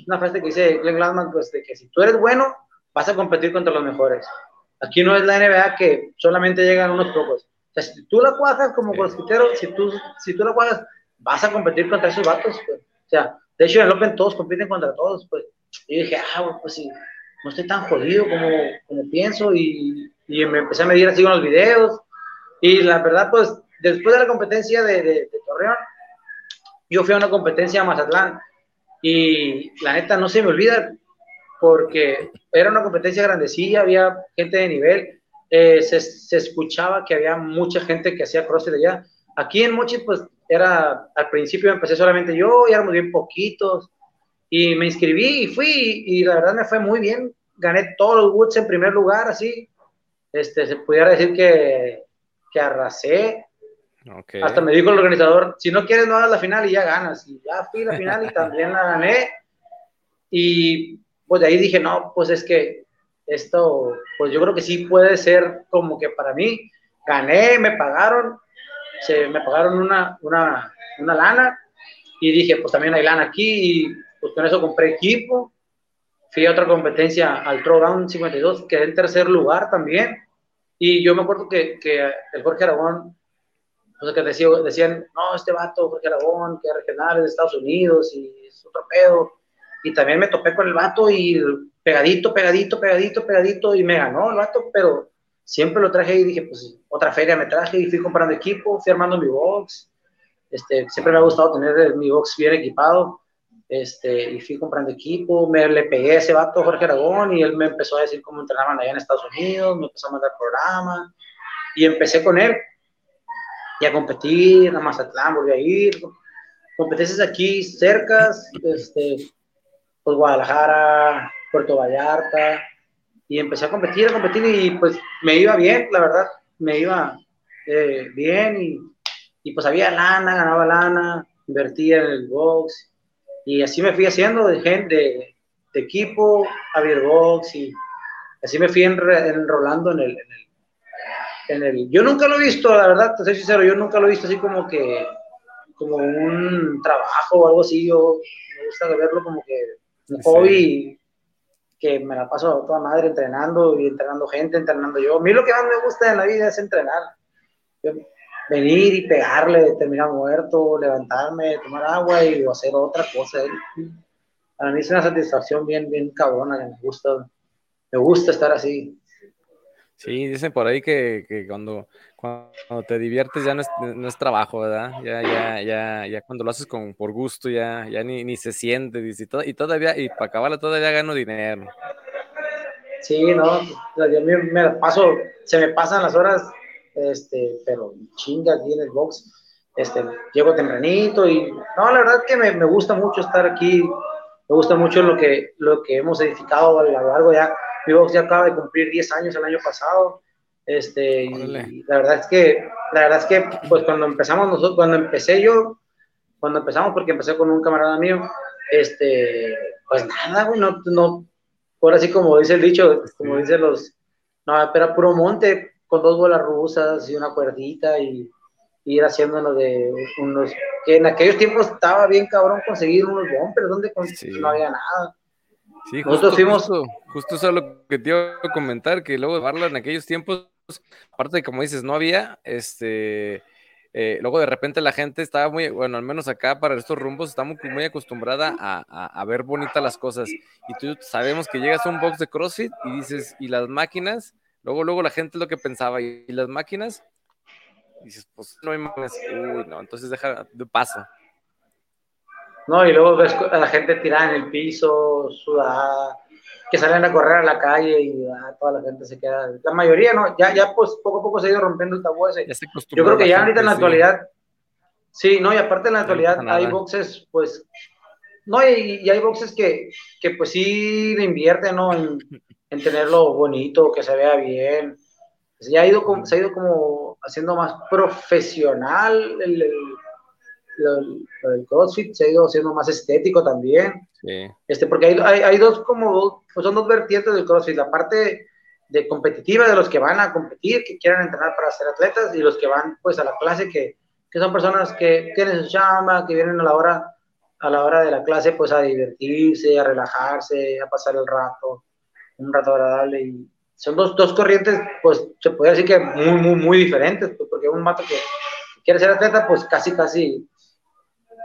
una frase que dice Glenn Glassman, pues, de que si tú eres bueno, vas a competir contra los mejores. Aquí no es la NBA que solamente llegan unos pocos. O sea, si tú la cuajas como crossfitero, si tú, si tú la cuajas, vas a competir contra esos vatos, pues. O sea, de hecho en el Open todos compiten contra todos, pues. Y dije, ah, pues sí, no estoy tan jodido como, como pienso y, y, me empecé a medir así con los videos. Y la verdad, pues, después de la competencia de, de, de Torreón, yo fui a una competencia a Mazatlán y la neta no se me olvida porque era una competencia grandecilla, había gente de nivel, eh, se, se, escuchaba que había mucha gente que hacía crossfit allá. Aquí en Mochi, pues era, al principio empecé solamente yo, y éramos bien poquitos, y me inscribí y fui, y, la verdad me fue muy bien, gané todos los Woods en primer lugar, así, este, se pudiera decir que, que arrasé. Hasta me dijo el organizador, si no quieres no hagas la final y ya ganas, y ya fui a la final y también la gané, y pues de ahí dije, no, pues es que esto, pues yo creo que sí puede ser como que para mí, gané, me pagaron, se, me pagaron una, una, una lana y dije, pues también hay lana aquí y pues con eso compré equipo, fui a otra competencia al Throwdown 52, quedé en tercer lugar también. Y yo me acuerdo que, que el Jorge Aragón, pues que decía, decían, no, este vato, Jorge Aragón, que es regional, es de Estados Unidos y es otro pedo. Y también me topé con el vato y pegadito, pegadito, pegadito, pegadito, y me ganó el vato, pero siempre lo traje y dije, pues otra feria me traje y fui comprando equipo, fui armando mi box. Este, siempre me ha gustado tener mi box bien equipado. Este, y fui comprando equipo, me le pegué a ese vato Jorge Aragón y él me empezó a decir cómo entrenaban allá en Estados Unidos, me empezó a mandar programas y empecé con él y a competir, a Mazatlán volví a ir, competencias aquí cercas, este, pues Guadalajara, Puerto Vallarta, y empecé a competir, a competir y pues me iba bien, la verdad, me iba eh, bien y, y, pues había lana, ganaba lana, invertía en el box y así me fui haciendo de gente, de, equipo, a box y así me fui enrolando en el, en el, en el, Yo nunca lo he visto, la verdad, te soy sincero, yo nunca lo he visto así como que, como un trabajo o algo así, yo me gusta verlo como que un hobby que me la paso toda madre entrenando y entrenando gente, entrenando yo. A mí lo que más me gusta en la vida es entrenar. venir y pegarle, terminar muerto, levantarme, tomar agua y hacer otra cosa. Para mí es una satisfacción bien, bien cabrona, me gusta, me gusta estar así. Sí, dicen por ahí que, que cuando, cuando te diviertes ya no es, no es, trabajo, ¿verdad? Ya, ya, ya, ya cuando lo haces con, por gusto ya, ya ni, ni se siente, y, todo, y todavía, y para acabarla todavía gano dinero. Sí, no, yo me, me paso, se me pasan las horas, este, pero chinga aquí en el box, este, llego tempranito y, no, la verdad que me, me gusta mucho estar aquí, me gusta mucho lo que, lo que hemos edificado a lo largo ya mi box ya acaba de cumplir 10 años el año pasado. Este, y la verdad es que, la verdad es que, pues cuando empezamos nosotros, cuando empecé yo, cuando empezamos, porque empecé con un camarada mío, este, pues nada, güey, no, no, ahora sí como dice el dicho, como dicen los, no, era puro monte, con dos bolas rusas y una cuerdita y, y ir haciéndonos de unos, que en aquellos tiempos estaba bien cabrón conseguir unos bumpers, donde no había nada. Sí, justo, fuimos... justo, eso es lo que te iba a comentar, que luego de Barla en aquellos tiempos, aparte de como dices, no había, este, eh, luego de repente la gente estaba muy, bueno, al menos acá para estos rumbos, estamos muy acostumbrada a, ver bonitas las cosas. Y tú sabemos que llegas a un box de CrossFit y dices, ¿y las máquinas? Luego, luego la gente lo que pensaba, ¿y las máquinas? Dices, pues no hay más. Uy, no, entonces deja de paso. ¿no? Y luego ves a la gente tirada en el piso, sudada, que salen a correr a la calle y ah, toda la gente se queda. La mayoría, ¿no? Ya, ya pues poco a poco se ha ido rompiendo el tabú ese. Yo creo que ya ahorita en la actualidad, sí. no, y aparte en la actualidad hay boxes, pues, no, y, y, hay boxes que, que pues sí le invierten, ¿no? En, en tenerlo bonito, que se vea bien. Ya ha ido, se ha ido como haciendo más profesional el, el lo, del CrossFit se ha ido haciendo más estético también. Este, porque hay, hay, hay, dos como, pues son dos vertientes del CrossFit. La parte de competitiva, de los que van a competir, que quieran entrenar para ser atletas, y los que van pues a la clase, que, que son personas que tienen su chamba, que vienen a la hora a la hora de la clase pues a divertirse, a relajarse, a pasar el rato, un rato agradable y son dos, dos corrientes pues se puede decir que muy, muy, muy diferentes, pues, porque un mato que quiere ser atleta pues casi, casi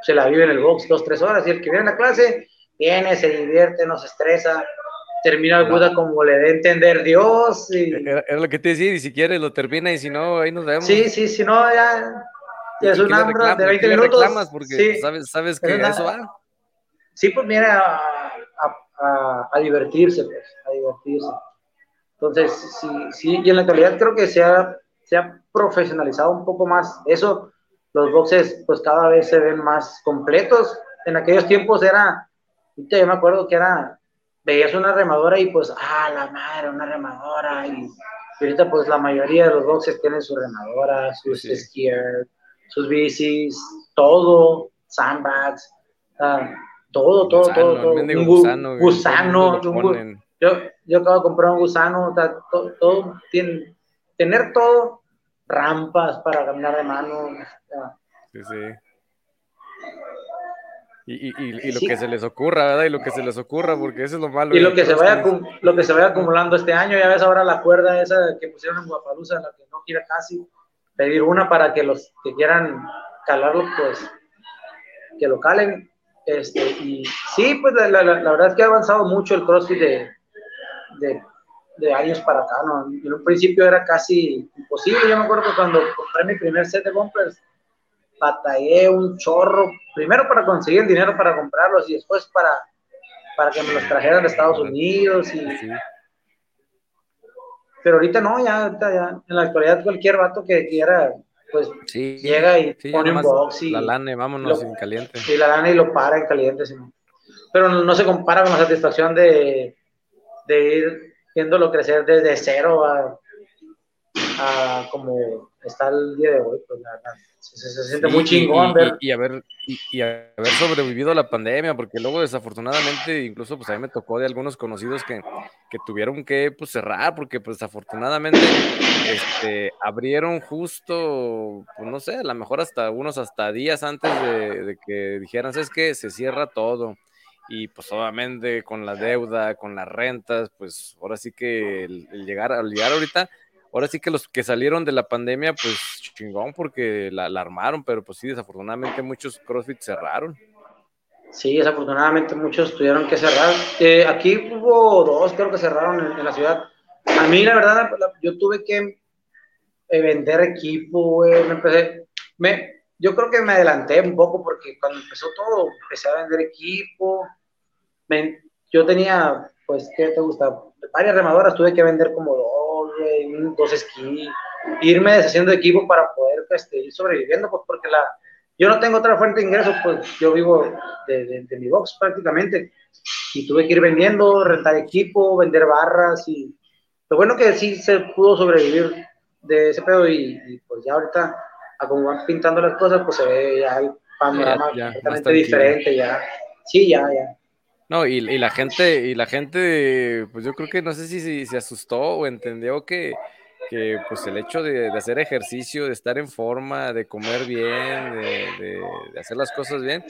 se la vive en el box dos, tres horas y el que viene a la clase viene, se divierte, no se estresa, termina el Buda como le dé entender Dios. Y... Era, lo que te decía, y si quieres lo termina y si no, ahí nos vemos. Sí, sí, si no, ya, ya es un hambre de 20 minutos. reclamas porque sabes, sabes que eso va. Sí, pues mira, a, a, a, divertirse, pues, a divertirse. Entonces, sí, sí, y en la actualidad creo que se ha, se ha profesionalizado un poco más eso. Los boxes, pues cada vez se ven más completos. En aquellos tiempos era, yo me acuerdo que era, veías una remadora y pues, ah, la madre, una remadora. Y, ahorita, pues la mayoría de los boxes tienen su remadora, sus sí. sus bicis, todo, sandbags, uh, todo, todo, todo, todo. Un gusano, gusano yo, yo acabo de comprar un gusano, todo, todo tiene, tener todo, rampas para caminar de mano. Sí, sí. Y, y, y, lo que se les ocurra, ¿verdad? Y lo que se les ocurra, porque eso es lo malo. Y lo que, se vaya, lo que se vaya acumulando este año, ya ves ahora la cuerda esa que pusieron en Guapalusa, la que no gira casi, pedir una para que los que quieran calarlo, pues, que lo calen. Este, y sí, pues la, la, la verdad es que ha avanzado mucho el CrossFit de, de, de, años para acá, ¿no? En un principio era casi imposible. Yo me acuerdo que cuando compré mi primer set de bumpers, batallé un chorro, primero para conseguir el dinero para comprarlos y después para, para que me los trajeran de Estados Unidos. Y... Pero ahorita no, ya, ahorita ya, en la actualidad cualquier vato que quiera, pues llega y pone un box y... La lana, vámonos en caliente. Y la lana y lo para en caliente. ¿sí? Pero no, no se compara con la satisfacción de, de ir viéndolo crecer desde cero a, a como está el día de hoy, pues la se, se, siente muy chingón y, ver. Y, haber, y, haber sobrevivido a la pandemia, porque luego desafortunadamente, incluso pues a mí me tocó de algunos conocidos que, que tuvieron que pues, cerrar, porque pues desafortunadamente este, abrieron justo, pues no sé, a lo mejor hasta unos hasta días antes de, de que dijeran, es que se cierra todo y pues obviamente con la deuda, con las rentas, pues ahora sí que el, llegar, al llegar ahorita, ahora sí que los que salieron de la pandemia, pues chingón porque la, armaron, pero pues sí, desafortunadamente muchos CrossFit cerraron. Sí, desafortunadamente muchos tuvieron que cerrar. Eh, aquí hubo dos, creo que cerraron en, en, la ciudad. A mí, la verdad, yo tuve que eh, vender equipo. Me empecé, me, yo creo que me adelanté un poco porque cuando empezó todo, empecé a vender equipo. Yo tenía, pues, ¿qué te gusta? Varias remadoras, tuve que vender como dos, dos esquí, irme deshaciendo de equipo para poder este, ir sobreviviendo, pues, porque la, yo no tengo otra fuente de ingresos, pues yo vivo de, de, de, mi box prácticamente. Y tuve que ir vendiendo, rentar equipo, vender barras y lo bueno que sí se pudo sobrevivir de ese pedo y, y pues ya ahorita a como van pintando las cosas, pues se ve ya el panorama ya, ya, completamente diferente, ya. Sí, ya, ya. No, y, y, la gente, y la gente, pues yo creo que no sé si, se asustó o entendió que, que pues el hecho de, hacer ejercicio, de estar en forma, de comer bien, de, hacer las cosas bien,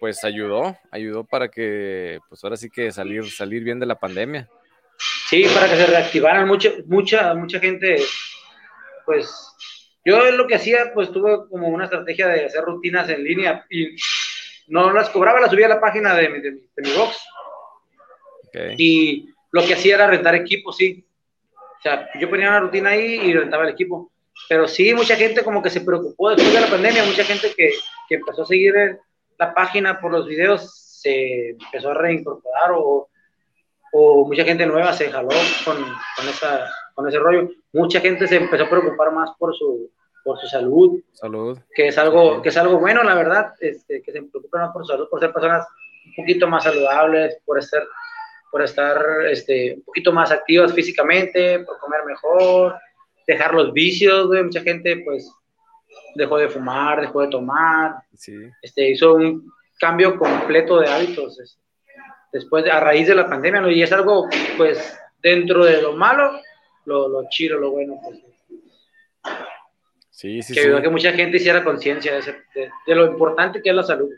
pues ayudó, ayudó para que, pues ahora sí que salir, salir bien de la pandemia. Sí, para que se reactivaran mucha, mucha, mucha gente, pues yo lo que hacía, pues tuve como una estrategia de hacer rutinas en línea y no las cobraba, las subía a la página de, de, de mi box. Okay. Y lo que hacía era rentar equipo, sí. O sea, yo ponía una rutina ahí y rentaba el equipo. Pero sí, mucha gente como que se preocupó después de la pandemia, mucha gente que, que empezó a seguir la página por los videos se empezó a reincorporar o, o mucha gente nueva se jaló con, con, esa, con ese rollo. Mucha gente se empezó a preocupar más por su, por su salud, salud. que es algo que es algo bueno, la verdad, este, que se preocupen más por su salud, por ser personas un poquito más saludables, por estar, por estar este, un poquito más activas físicamente, por comer mejor, dejar los vicios, de mucha gente pues dejó de fumar, dejó de tomar, sí. este, hizo un cambio completo de hábitos este, después, a raíz de la pandemia, ¿no? y es algo pues dentro de lo malo, lo, lo chido, lo bueno. Pues. Sí, sí, que ayudó a que mucha gente hiciera conciencia de, de, lo importante que es la salud.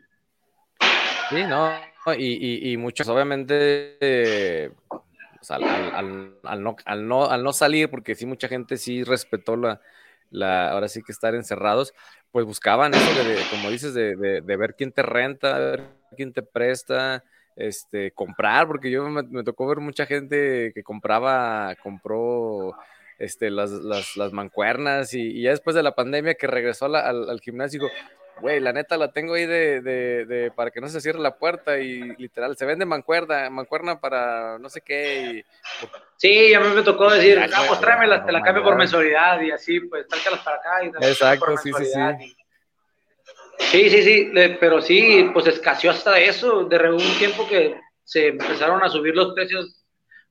Sí, no, y, y, muchos obviamente pues, al, al, no, al, no, al no salir, porque sí mucha gente sí respetó la, la, ahora sí que estar encerrados, pues buscaban eso de, como dices, de, de, ver quién te renta, ver quién te presta, este, comprar, porque yo me, tocó ver mucha gente que compraba, compró este, las, las, las mancuernas y, ya después de la pandemia que regresó al, al, gimnasio, güey, la neta la tengo ahí de, de, de, para que no se cierre la puerta y literal, se vende mancuerna, mancuerna para no sé qué. Sí, a mí me tocó decir, ah, pues tráemela, te la cambio por mensualidad y así, pues tráelas para acá. Y Exacto, sí, sí, sí. Sí, sí, sí, pero sí, pues escaseó hasta eso, de un tiempo que se empezaron a subir los precios,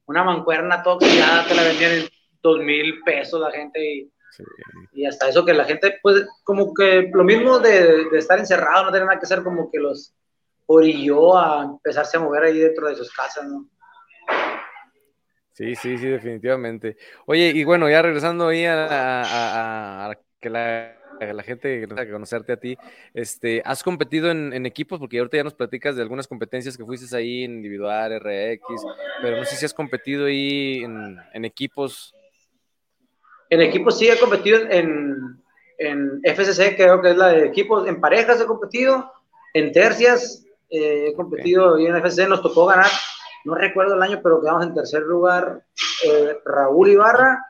una mancuerna tóxica, te la vendían en dos mil pesos la gente y, y, hasta eso que la gente, pues como que lo mismo de, de, estar encerrado, no tener nada que hacer, como que los orilló a empezarse a mover ahí dentro de sus casas, ¿no? Sí, sí, sí, definitivamente. Oye, y bueno, ya regresando ahí a, a, a que la la gente que conocerte a ti, este, ¿has competido en, equipos? Porque ahorita ya nos platicas de algunas competencias que fuiste ahí individual, RX, pero no sé si has competido ahí en, equipos. En equipos sí he competido en, en FCC, creo que es la de equipos, en parejas he competido, en tercias eh, he competido y en FCC nos tocó ganar, no recuerdo el año, pero quedamos en tercer lugar eh, Raúl Ibarra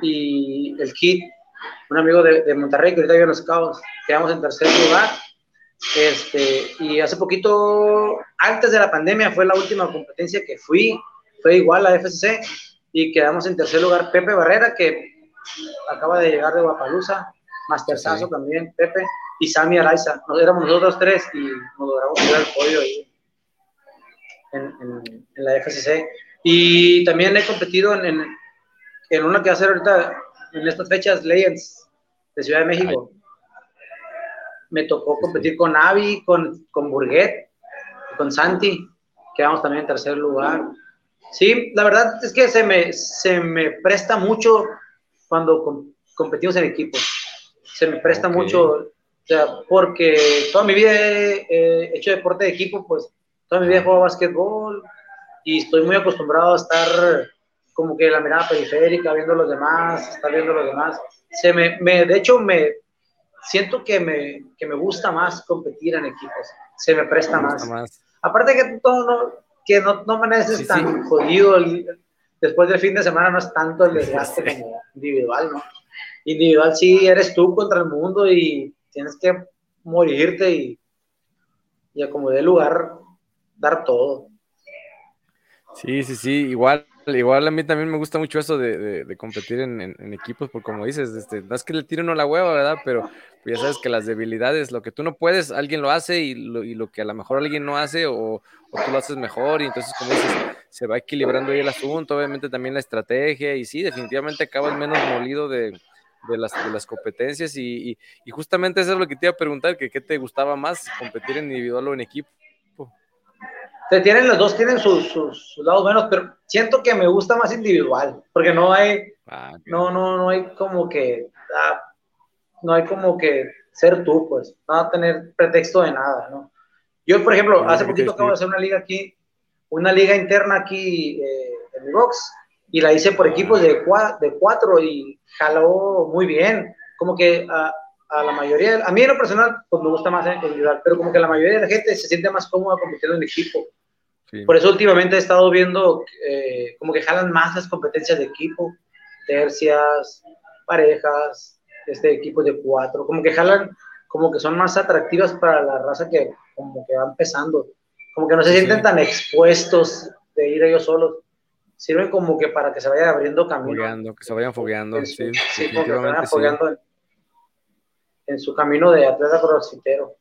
y el Kit un amigo de, de Monterrey que ahorita vive en los Cabos, quedamos en tercer lugar. Este, y hace poquito, antes de la pandemia, fue la última competencia que fui, fue igual a FCC, y quedamos en tercer lugar Pepe Barrera, que acaba de llegar de Guapalusa, Mastersazo también, Pepe, y Sammy Araiza. Nos, éramos nosotros tres y nos logramos llevar el podio ahí en, en, en, la FCC. Y también he competido en, en, en una que va a ser ahorita en estas fechas Legends de Ciudad de México. Me tocó competir con Avi, con, con Burguet, con Santi, quedamos también en tercer lugar. Sí, la verdad es que se me, se me presta mucho cuando competimos en equipo. Se me presta mucho, o sea, porque toda mi vida he, hecho deporte de equipo, pues toda mi vida he jugado básquetbol y estoy muy acostumbrado a estar como que la mirada periférica, viendo los demás, estar viendo los demás. Se me, me, de hecho, me siento que me, que me gusta más competir en equipos, se me presta más. Aparte que todo no, que no, no amaneces tan jodido, después del fin de semana no es tanto el desgaste como individual, ¿no? Individual sí eres tú contra el mundo y tienes que morirte y, y como de lugar dar todo. Sí, sí, sí, igual Igual a mí también me gusta mucho eso de, competir en, equipos, porque como dices, este, no es que le tire uno la hueva, ¿verdad? Pero pues, ya sabes que las debilidades, lo que tú no puedes, alguien lo hace y lo, que a lo mejor alguien no hace o, tú lo haces mejor y entonces como dices, se va equilibrando ahí el asunto, obviamente también la estrategia y sí, definitivamente acabas menos molido de, las, las, competencias y, justamente eso es lo que te iba a preguntar, que qué te gustaba más, competir en individual o en equipo. Tienen los dos tienen sus, sus, lados buenos, pero siento que me gusta más individual, porque no hay, ah, no, no, no hay como que, ah, no hay como que ser tú, pues, no tener pretexto de nada, ¿no? Yo, por ejemplo, hace poquito acabo de hacer una liga aquí, una liga interna aquí eh, en mi box, y la hice por equipos de, de cuatro y jaló muy bien, como que uh, a la mayoría, a mí en lo personal, pues me gusta más individual, pero como que la mayoría de la gente se siente más cómoda compitiendo en equipo. Por eso últimamente he estado viendo eh, como que jalan más las competencias de equipo, tercias, parejas, este equipos de cuatro, como que jalan, como que son más atractivas para la raza que como que va empezando, como que no se sienten tan expuestos de ir ellos solos, sirven como que para que se vayan abriendo camino. que se vayan fogueando, sí. Sí, como que se vayan fogueando en su [LAUGHS] camino de atleta crossfitero.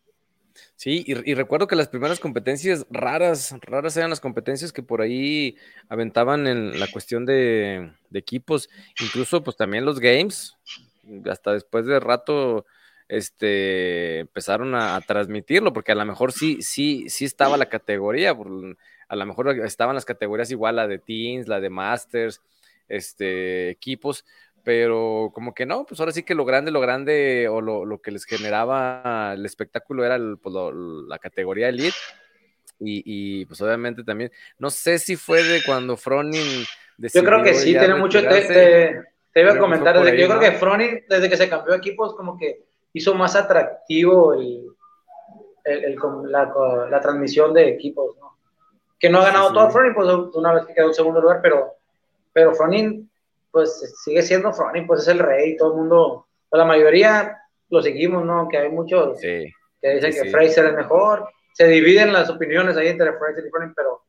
Sí, y, recuerdo que las primeras competencias raras, raras eran las competencias que por ahí aventaban en la cuestión de, equipos, incluso pues también los games, hasta después de rato este, empezaron a, transmitirlo, porque a lo mejor sí, sí, sí estaba la categoría, a lo mejor estaban las categorías igual, la de teens, la de masters, este, equipos, pero como que no, pues ahora sí que lo grande, lo grande o lo, que les generaba el espectáculo era pues, la categoría elite. Y, pues obviamente también, no sé si fue de cuando Fronin Yo creo que sí, tiene mucho, te, te, iba a comentar, desde yo creo que Fronin, desde que se cambió de equipos, como que hizo más atractivo el, el, la, la, transmisión de equipos, ¿no? Que no ha ganado todo Fronin, pues una vez que quedó en segundo lugar, pero, pero Fronin pues sigue siendo Froning, pues es el rey, todo el mundo, pues, la mayoría lo seguimos, ¿no? Que hay muchos que dicen que Fraser es mejor, se dividen las opiniones ahí entre Fraser y Froning, pero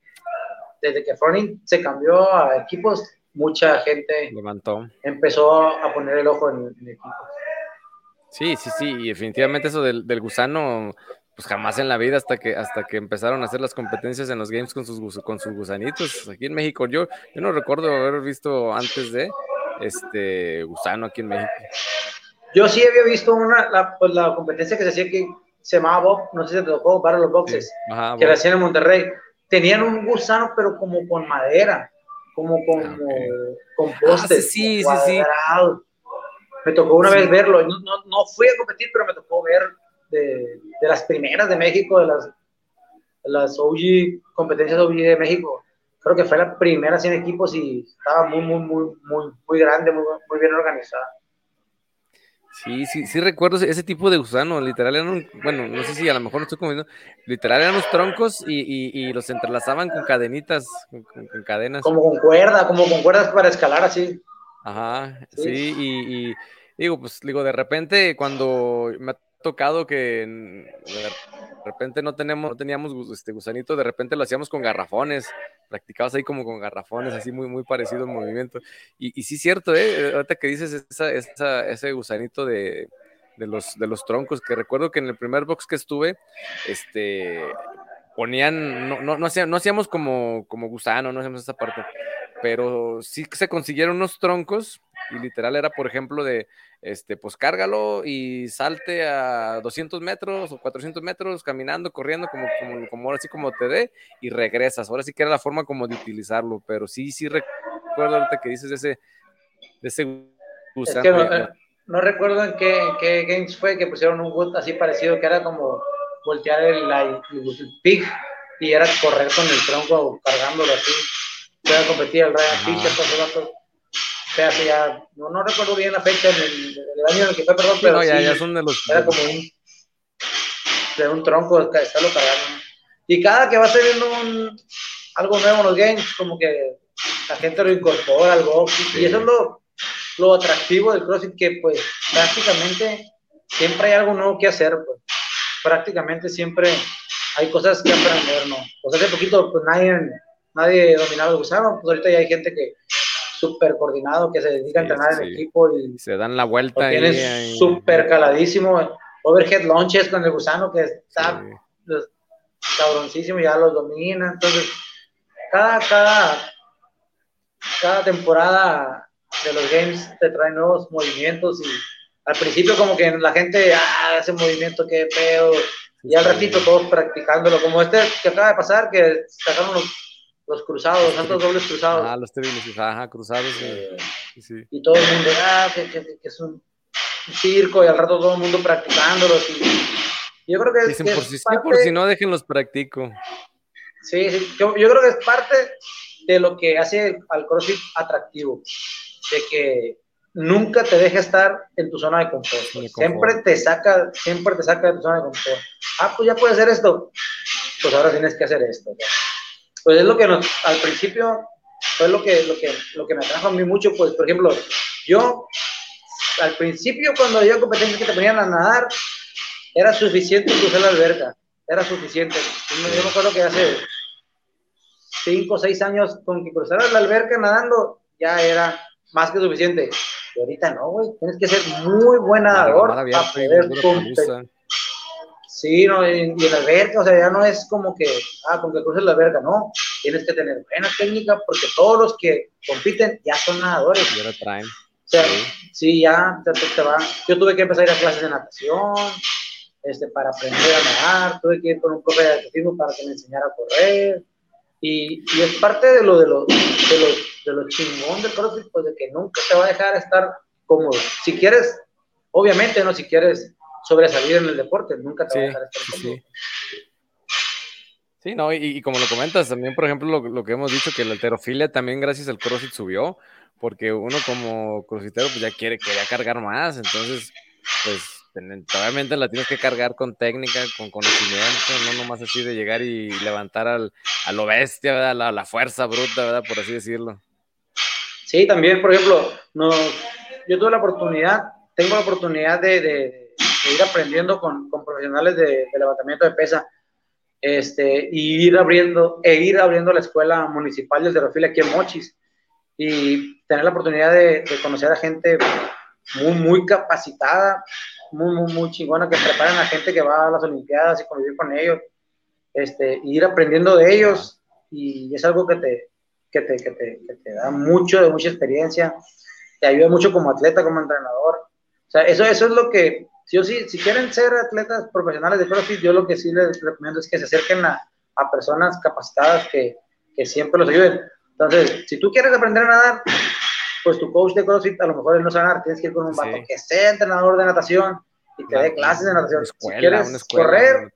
desde que Froning se cambió a equipos, mucha gente Levantó. empezó a poner el ojo en, en equipos. Sí, sí, sí, y definitivamente eso del, del gusano pues jamás en la vida hasta que hasta que empezaron a hacer las competencias en los games con sus con sus gusanitos aquí en México. Yo yo no recuerdo haber visto antes de este gusano aquí en México. Yo sí había visto una la, pues, la competencia que se hacía que se llamaba Bob, no sé si te tocó para los boxes, que la hacían en Monterrey. Tenían un gusano pero como con madera, como con, ah, con ah, postes, sí, sí, sí, Me tocó una vez verlo, no, no, no fui a competir, pero me tocó ver de, de las primeras de México, de las, de las OG, competencias OG de México. Creo que fue la primera sin equipos y estaba muy, muy, muy, muy, muy grande, muy, muy bien organizada. Sí, sí, sí recuerdo ese tipo de gusano, literal eran, bueno, no sé si a lo mejor no estoy comiendo, literal eran unos troncos y, y, y los entrelazaban con cadenitas, con, con, cadenas. Como con cuerda, como con cuerdas para escalar así. Ajá, sí, y, y, digo, pues digo, de repente cuando me tocado que de repente no tenemos, no teníamos este gusanito, de repente lo hacíamos con garrafones, practicabas ahí como con garrafones, así muy, muy parecido el movimiento. Y, y sí, cierto, ¿eh? ahorita que dices esa, ese gusanito de, de, los, de los troncos, que recuerdo que en el primer box que estuve, este, ponían, no, no, no, hacíamos como, como gusano, no hacíamos esa parte, pero sí se consiguieron unos troncos y literal era, por ejemplo, de, este, pues cárgalo y salte a 200 metros o 400 metros caminando, corriendo, como, como, como ahora sí como te dé, y regresas. Ahora sí que era la forma como de utilizarlo, pero sí, sí recuerdo ahorita que dices de ese, de ese eh, no, recuerdo en qué, qué, games fue que pusieron un boot así parecido, que era como voltear el, el, pig y era correr con el tronco cargándolo así. Era competir el Ryan Fisher, todos sea, ya, no, no, recuerdo bien la fecha, en el, año en el que fue, perdón, pero sí, ya, son de los... Era como un, de un tronco, estarlo cargando. Y cada que va saliendo un, algo nuevo en los games, como que la gente lo incorpora al box, y eso es lo, lo atractivo del CrossFit, que pues prácticamente siempre hay algo nuevo que hacer, pues prácticamente siempre hay cosas que aprender, ¿no? Pues hace poquito pues nadie, nadie dominaba el gusano, pues ahorita ya hay gente que súper coordinado, que se dedica a entrenar en equipo y se dan la vuelta. Tienes súper caladísimo. Overhead launches con el gusano que está pues, cabroncísimo, ya los domina. Entonces, cada, cada, cada temporada de los games te trae nuevos movimientos y al principio como que la gente, ah, ese movimiento, qué pedo, y al ratito todos practicándolo, como este que acaba de pasar, que sacaron los los cruzados, tantos dobles cruzados. Ah, los tribunes, ajá, cruzados. Eh, sí. Y todo el mundo, ah, que, que, que, es un circo y al rato todo el mundo practicándolos. Y yo creo que Dicen, por si sí, por si no, déjenlos practico. Sí, sí, yo, yo creo que es parte de lo que hace al CrossFit atractivo, de que nunca te deja estar en tu zona de confort. Siempre te saca, siempre te saca de tu zona de confort. Ah, pues ya puedes hacer esto. Pues ahora tienes que hacer esto pues es lo que nos, al principio fue lo que, lo que, lo que me atrajo a mí mucho, pues, por ejemplo, yo, al principio cuando había competencias que te ponían a nadar, era suficiente cruzar la alberca, era suficiente. Yo me acuerdo que hace cinco o seis años con que cruzaras la alberca nadando, ya era más que suficiente. Y ahorita no, güey, tienes que ser muy buen nadador para poder competir. Sí, no, y, en la alberca, o sea, ya no es como que, ah, con que cruces la alberca, no. Tienes que tener buena técnica porque todos los que compiten ya son nadadores. Ya lo traen. O sea, sí, ya te, te, van. Yo tuve que empezar a ir a clases de natación, este, para aprender a nadar, tuve que ir con un profe de atletismo para que me enseñara a correr. Y, y, es parte de lo de lo, de lo, de lo chingón del CrossFit, pues de que nunca te va a dejar estar cómodo. Si quieres, obviamente, ¿no? Si quieres sobresalir en el deporte, nunca te va a dejar estar. Sí. Sí, no, y, como lo comentas, también, por ejemplo, lo, lo, que hemos dicho, que la alterofilia también gracias al CrossFit subió, porque uno como crossfitero pues ya quiere, quería cargar más, entonces, pues obviamente la tienes que cargar con técnica, con conocimiento, no nomás así de llegar y levantar al, a lo bestia, ¿verdad? La, la, fuerza bruta, ¿verdad? Por así decirlo. Sí, también, por ejemplo, no, yo tuve la oportunidad, tengo la oportunidad de, de, de ir aprendiendo con, con profesionales de, de, levantamiento de pesa, este, y ir abriendo, e ir abriendo la escuela municipal de alterofilia aquí en Mochis, y tener la oportunidad de, de conocer a gente muy, muy capacitada, muy, muy, muy chingona, que preparan a gente que va a las Olimpiadas y convivir con ellos, este, ir aprendiendo de ellos, y es algo que te, que te, que te, que te da mucho, de mucha experiencia, te ayuda mucho como atleta, como entrenador. O sea, eso, eso es lo que, si, si, si quieren ser atletas profesionales de CrossFit, yo lo que sí les recomiendo es que se acerquen a, a personas capacitadas que, que siempre los ayuden. Entonces, si tú quieres aprender a nadar, pues tu coach de CrossFit a lo mejor él no sabe nadar, tienes que ir con un vato que sea entrenador de natación y te dé clases de natación. Escuela, si quieres correr,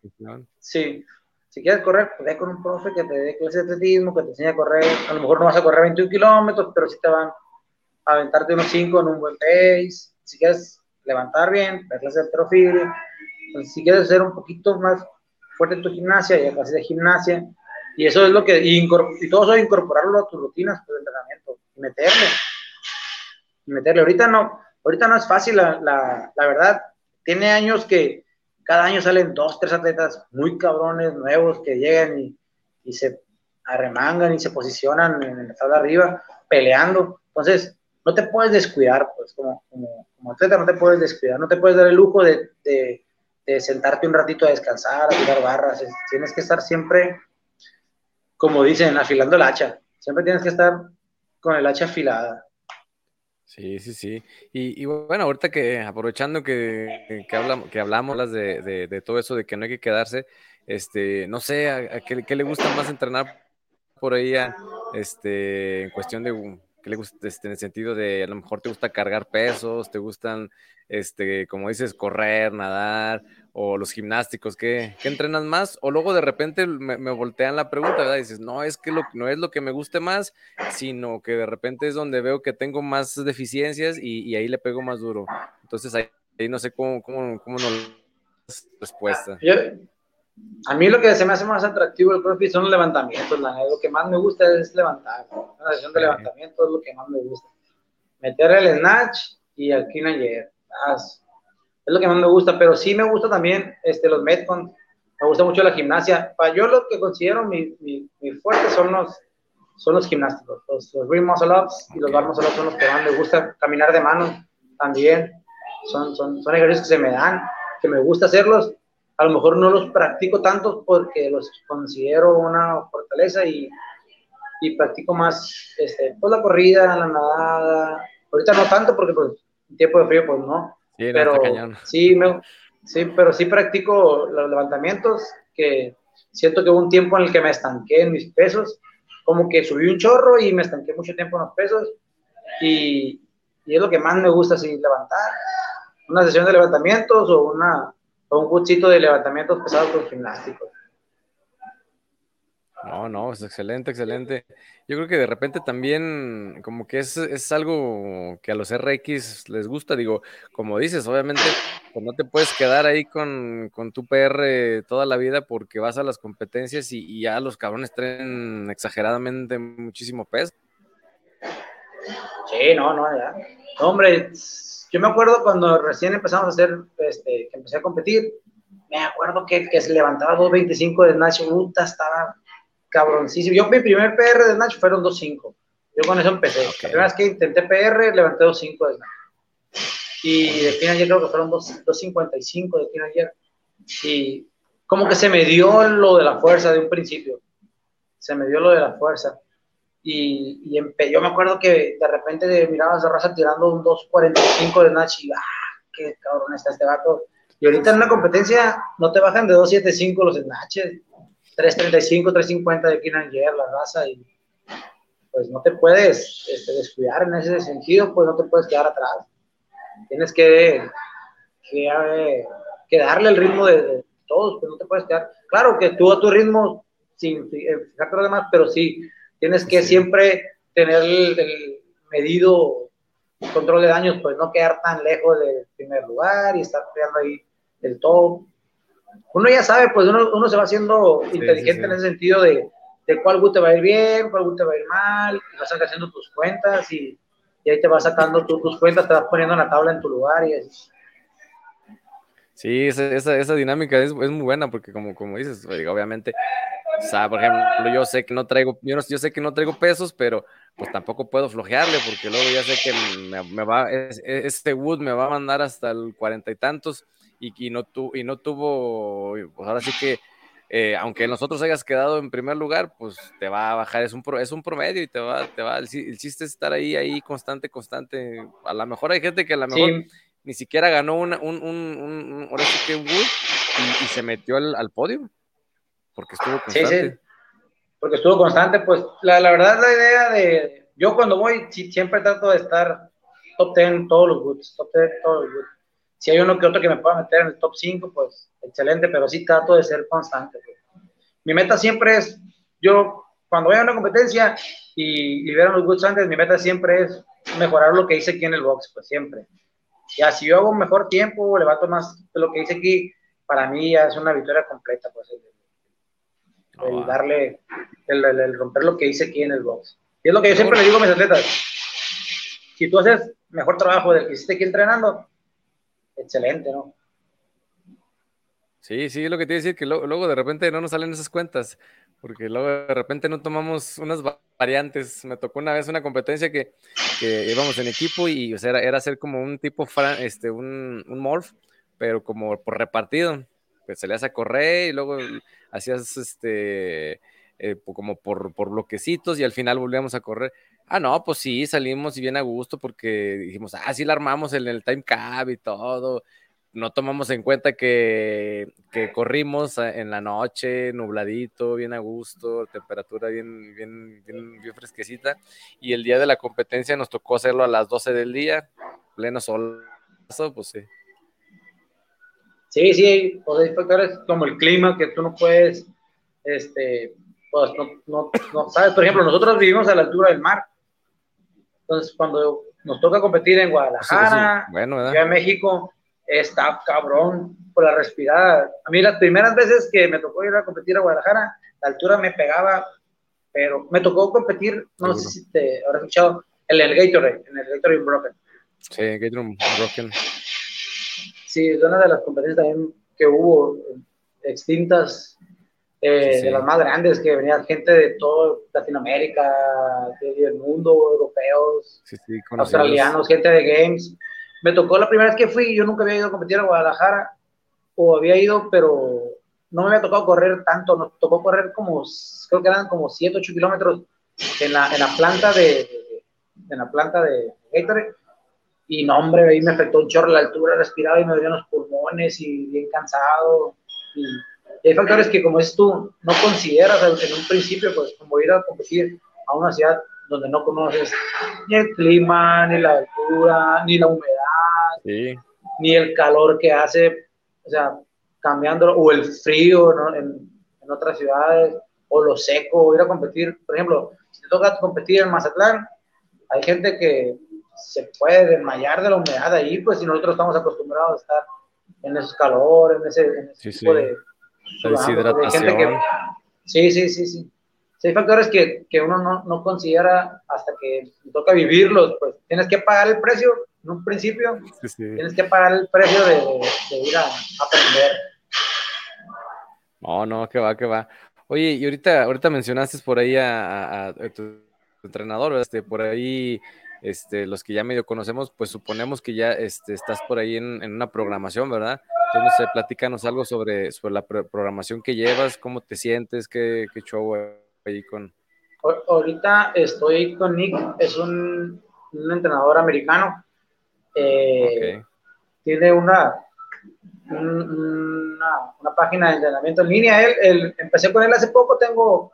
sí. Si quieres correr, pues ve con un profe que te dé clases de atletismo, que te enseñe a correr. A lo mejor no vas a correr 21 kilómetros, pero sí te van a aventarte unos 5 en un buen pace. Si quieres levantar bien, ver de alterofilia. Pues, si quieres ser un poquito más fuerte tu gimnasia, ya clases de gimnasia. Y eso es lo que, y, y todo eso incorporarlo a tus rutinas pues, de entrenamiento, y meterle meterle. Ahorita no, ahorita no es fácil, la, la, la, verdad. Tiene años que cada año salen dos, tres atletas muy cabrones, nuevos, que llegan y, y se arremangan y se posicionan en la tabla arriba, peleando. Entonces, no te puedes descuidar, pues, como, como, como, atleta no te puedes descuidar, no te puedes dar el lujo de, de, sentarte un ratito a descansar, a tirar barras. Tienes que estar siempre, como dicen, afilando el hacha. Siempre tienes que estar con el hacha afilada. Sí, sí, sí. Y, bueno, ahorita que aprovechando que, que, hablamos, que hablamos de, de, de, todo eso, de que no hay que quedarse, este, no sé, a, a qué, qué, le gusta más entrenar por ahí, a, este, en cuestión de, ¿qué le gusta, este, en el sentido de, a lo mejor te gusta cargar pesos, te gustan, este, como dices, correr, nadar, o los gimnásticos, ¿qué, qué entrenas más? O luego de repente me, voltean la pregunta, ¿verdad? Dices, no, es que lo, no es lo que me guste más, sino que de repente es donde veo que tengo más deficiencias y, ahí le pego más duro. Entonces ahí, no sé cómo, cómo, cómo no respuesta. A mí lo que se me hace más atractivo del CrossFit son los levantamientos, la, lo que más me gusta es levantar, una sesión de levantamiento es lo que más me gusta. Meter el snatch y el clean and jerk, es lo que más me gusta, pero sí me gusta también este, los Metcon, me gusta mucho la gimnasia. Para yo lo que considero mi, mi, mi fuerte son los, son los gimnásticos, los, los ring muscle ups y los bar muscle ups son los que más me gusta, caminar de mano también, son, son, son ejercicios que se me dan, que me gusta hacerlos, a lo mejor no los practico tanto porque los considero una fortaleza y, y practico más este, pues la corrida, la nadada, ahorita no tanto porque pues tiempo de frío pues no, Sí, pero sí, me, sí, pero sí practico los levantamientos que siento que hubo un tiempo en el que me estanqué en mis pesos, como que subí un chorro y me estanqué mucho tiempo en los pesos y, y es lo que más me gusta, así, levantar. Una sesión de levantamientos o, una, o un cuchito de levantamientos pesados con gimnásticos. No, no, es excelente, excelente. Yo creo que de repente también como que es, es, algo que a los RX les gusta, digo, como dices, obviamente pues no te puedes quedar ahí con, con, tu PR toda la vida porque vas a las competencias y, y ya los cabrones traen exageradamente muchísimo peso. Sí, no, no, ya. No, hombre, yo me acuerdo cuando recién empezamos a hacer, este, que empecé a competir, me acuerdo que, que se levantaba 2.25 de Snatch, puta, estaba cabroncísimo. Yo mi primer PR de Snatch fueron 2.5. Yo con eso empecé. Okay. La primera vez que intenté PR, levanté 2.5 de Snatch. Y de fin ayer creo que fueron 2.55 de fin ayer. Y como que se me dio lo de la fuerza de un principio. Se me dio lo de la fuerza. Y, y yo me acuerdo que de repente miraba a raza tirando un 2.45 de Snatch y ¡ah! ¡Qué cabrón está este vato! Y ahorita en una competencia no te bajan de 2.75 los snatches 335, 350 de Keenan la raza, y pues no te puedes este, descuidar en ese sentido, pues no te puedes quedar atrás. Tienes que, que, darle el ritmo de, todos, pues no te puedes quedar. Claro que tú a tu ritmo, sin fijarte lo demás, pero sí, tienes que siempre tener el, medido control de daños, pues no quedar tan lejos del primer lugar y estar peleando ahí del top. Uno ya sabe, pues uno, uno se va haciendo inteligente en ese sentido de, de cuál boot te va a ir bien, cuál boot te va a ir mal, vas haciendo tus cuentas y, y ahí te vas sacando tus cuentas, te vas poniendo en la tabla en tu lugar y así. Sí, esa, esa, dinámica es, es, muy buena porque como, como dices, obviamente, o sea, por ejemplo, yo sé que no traigo, yo, no, yo, sé que no traigo pesos, pero pues tampoco puedo flojearle porque luego ya sé que me, me va, este Wood me va a mandar hasta el cuarenta y tantos y, y, no tu, y no tuvo, pues ahora sí que eh, aunque nosotros hayas quedado en primer lugar, pues te va a bajar, es un, es un promedio y te va, te va, el, chiste es estar ahí, ahí constante, constante. A lo mejor hay gente que a lo mejor ni siquiera ganó un, un, un, ahora sí que un y, se metió al, podio, porque estuvo constante. Sí, sí. Porque estuvo constante, pues la, la verdad la idea de, yo cuando voy siempre trato de estar top 10 todos los woods, top 10 todos los woods. Si hay uno que otro que me pueda meter en el top 5, pues excelente, pero sí trato de ser constante. Mi meta siempre es, yo cuando voy a una competencia y liberan los goods antes, mi meta siempre es mejorar lo que hice aquí en el box, pues siempre. Ya si yo hago un mejor tiempo, levanto más de lo que hice aquí, para mí ya es una victoria completa, pues el, oh, darle, el, romper lo que hice aquí en el box. Y es lo que yo siempre le digo a mis atletas, si tú haces mejor trabajo del que hiciste aquí entrenando, excelente, ¿no? Sí, sí, lo que te iba a decir, que luego, de repente no nos salen esas cuentas, porque luego de repente no tomamos unas variantes. Me tocó una vez una competencia que, íbamos en equipo y o sea, era, hacer como un tipo, este, un, un morph, pero como por repartido. Pues salías a correr y luego hacías este, eh, como por, por bloquecitos y al final volvíamos a correr. Ah, no, pues sí, salimos y bien a gusto porque dijimos, ah, sí la armamos en el time cab y todo no tomamos en cuenta que, corrimos en la noche, nubladito, bien a gusto, temperatura bien, bien, bien, fresquecita. Y el día de la competencia nos tocó hacerlo a las 12 del día, pleno sol, pues sí. Sí, sí, pues hay factores como el clima que tú no puedes, este, pues no, no, sabes. Por ejemplo, nosotros vivimos a la altura del mar. Entonces, cuando nos toca competir en Guadalajara, Bueno, en México, está cabrón por la respirada. A mí las primeras veces que me tocó ir a competir a Guadalajara, la altura me pegaba, pero me tocó competir, no sé si te habrás escuchado, en el Gatorade, en el Gatorade Broken. Sí, Gatorade Broken. Sí, es una de las competencias también que hubo extintas, eh, de las más grandes, que venía gente de todo Latinoamérica, del mundo, europeos, australianos, gente de games. Me tocó la primera vez que fui, yo nunca había ido a competir a Guadalajara, o había ido, pero no me había tocado correr tanto, nos tocó correr como, creo que eran como 7, 8 kilómetros en la, en la planta de, en la planta de Gatorade, y no, hombre, ahí me afectó un chorro la altura, respiraba y me dolían los pulmones y bien cansado, y, hay factores que como es tú, no consideras en un principio, pues como ir a competir a una ciudad donde no conoces ni el clima, ni la altura, ni la humedad, ni el calor que hace, o sea, cambiando, o el frío ¿no? en, en, otras ciudades, o lo seco, ir a competir, por ejemplo, si te toca competir en Mazatlán, hay gente que se puede desmayar de la humedad ahí, pues si nosotros estamos acostumbrados a estar en esos calores, en ese, en ese tipo de... Deshidratación. sí, sí, sí, sí hay factores que, que uno no, no, considera hasta que toca vivirlos, pues tienes que pagar el precio en un principio, tienes que pagar el precio de, de, ir a, aprender. No, no, que va, que va. Oye, y ahorita, ahorita mencionaste por ahí a, a, tu, entrenador, este, por ahí, este, los que ya medio conocemos, pues suponemos que ya este, estás por ahí en, en una programación, ¿verdad? Entonces, no sé, platícanos algo sobre, sobre la programación que llevas, cómo te sientes, qué, qué show con... Ahorita estoy con Nick, es un, entrenador americano. Eh, tiene una, una, una, página de entrenamiento en línea. Él, empecé con él hace poco, tengo,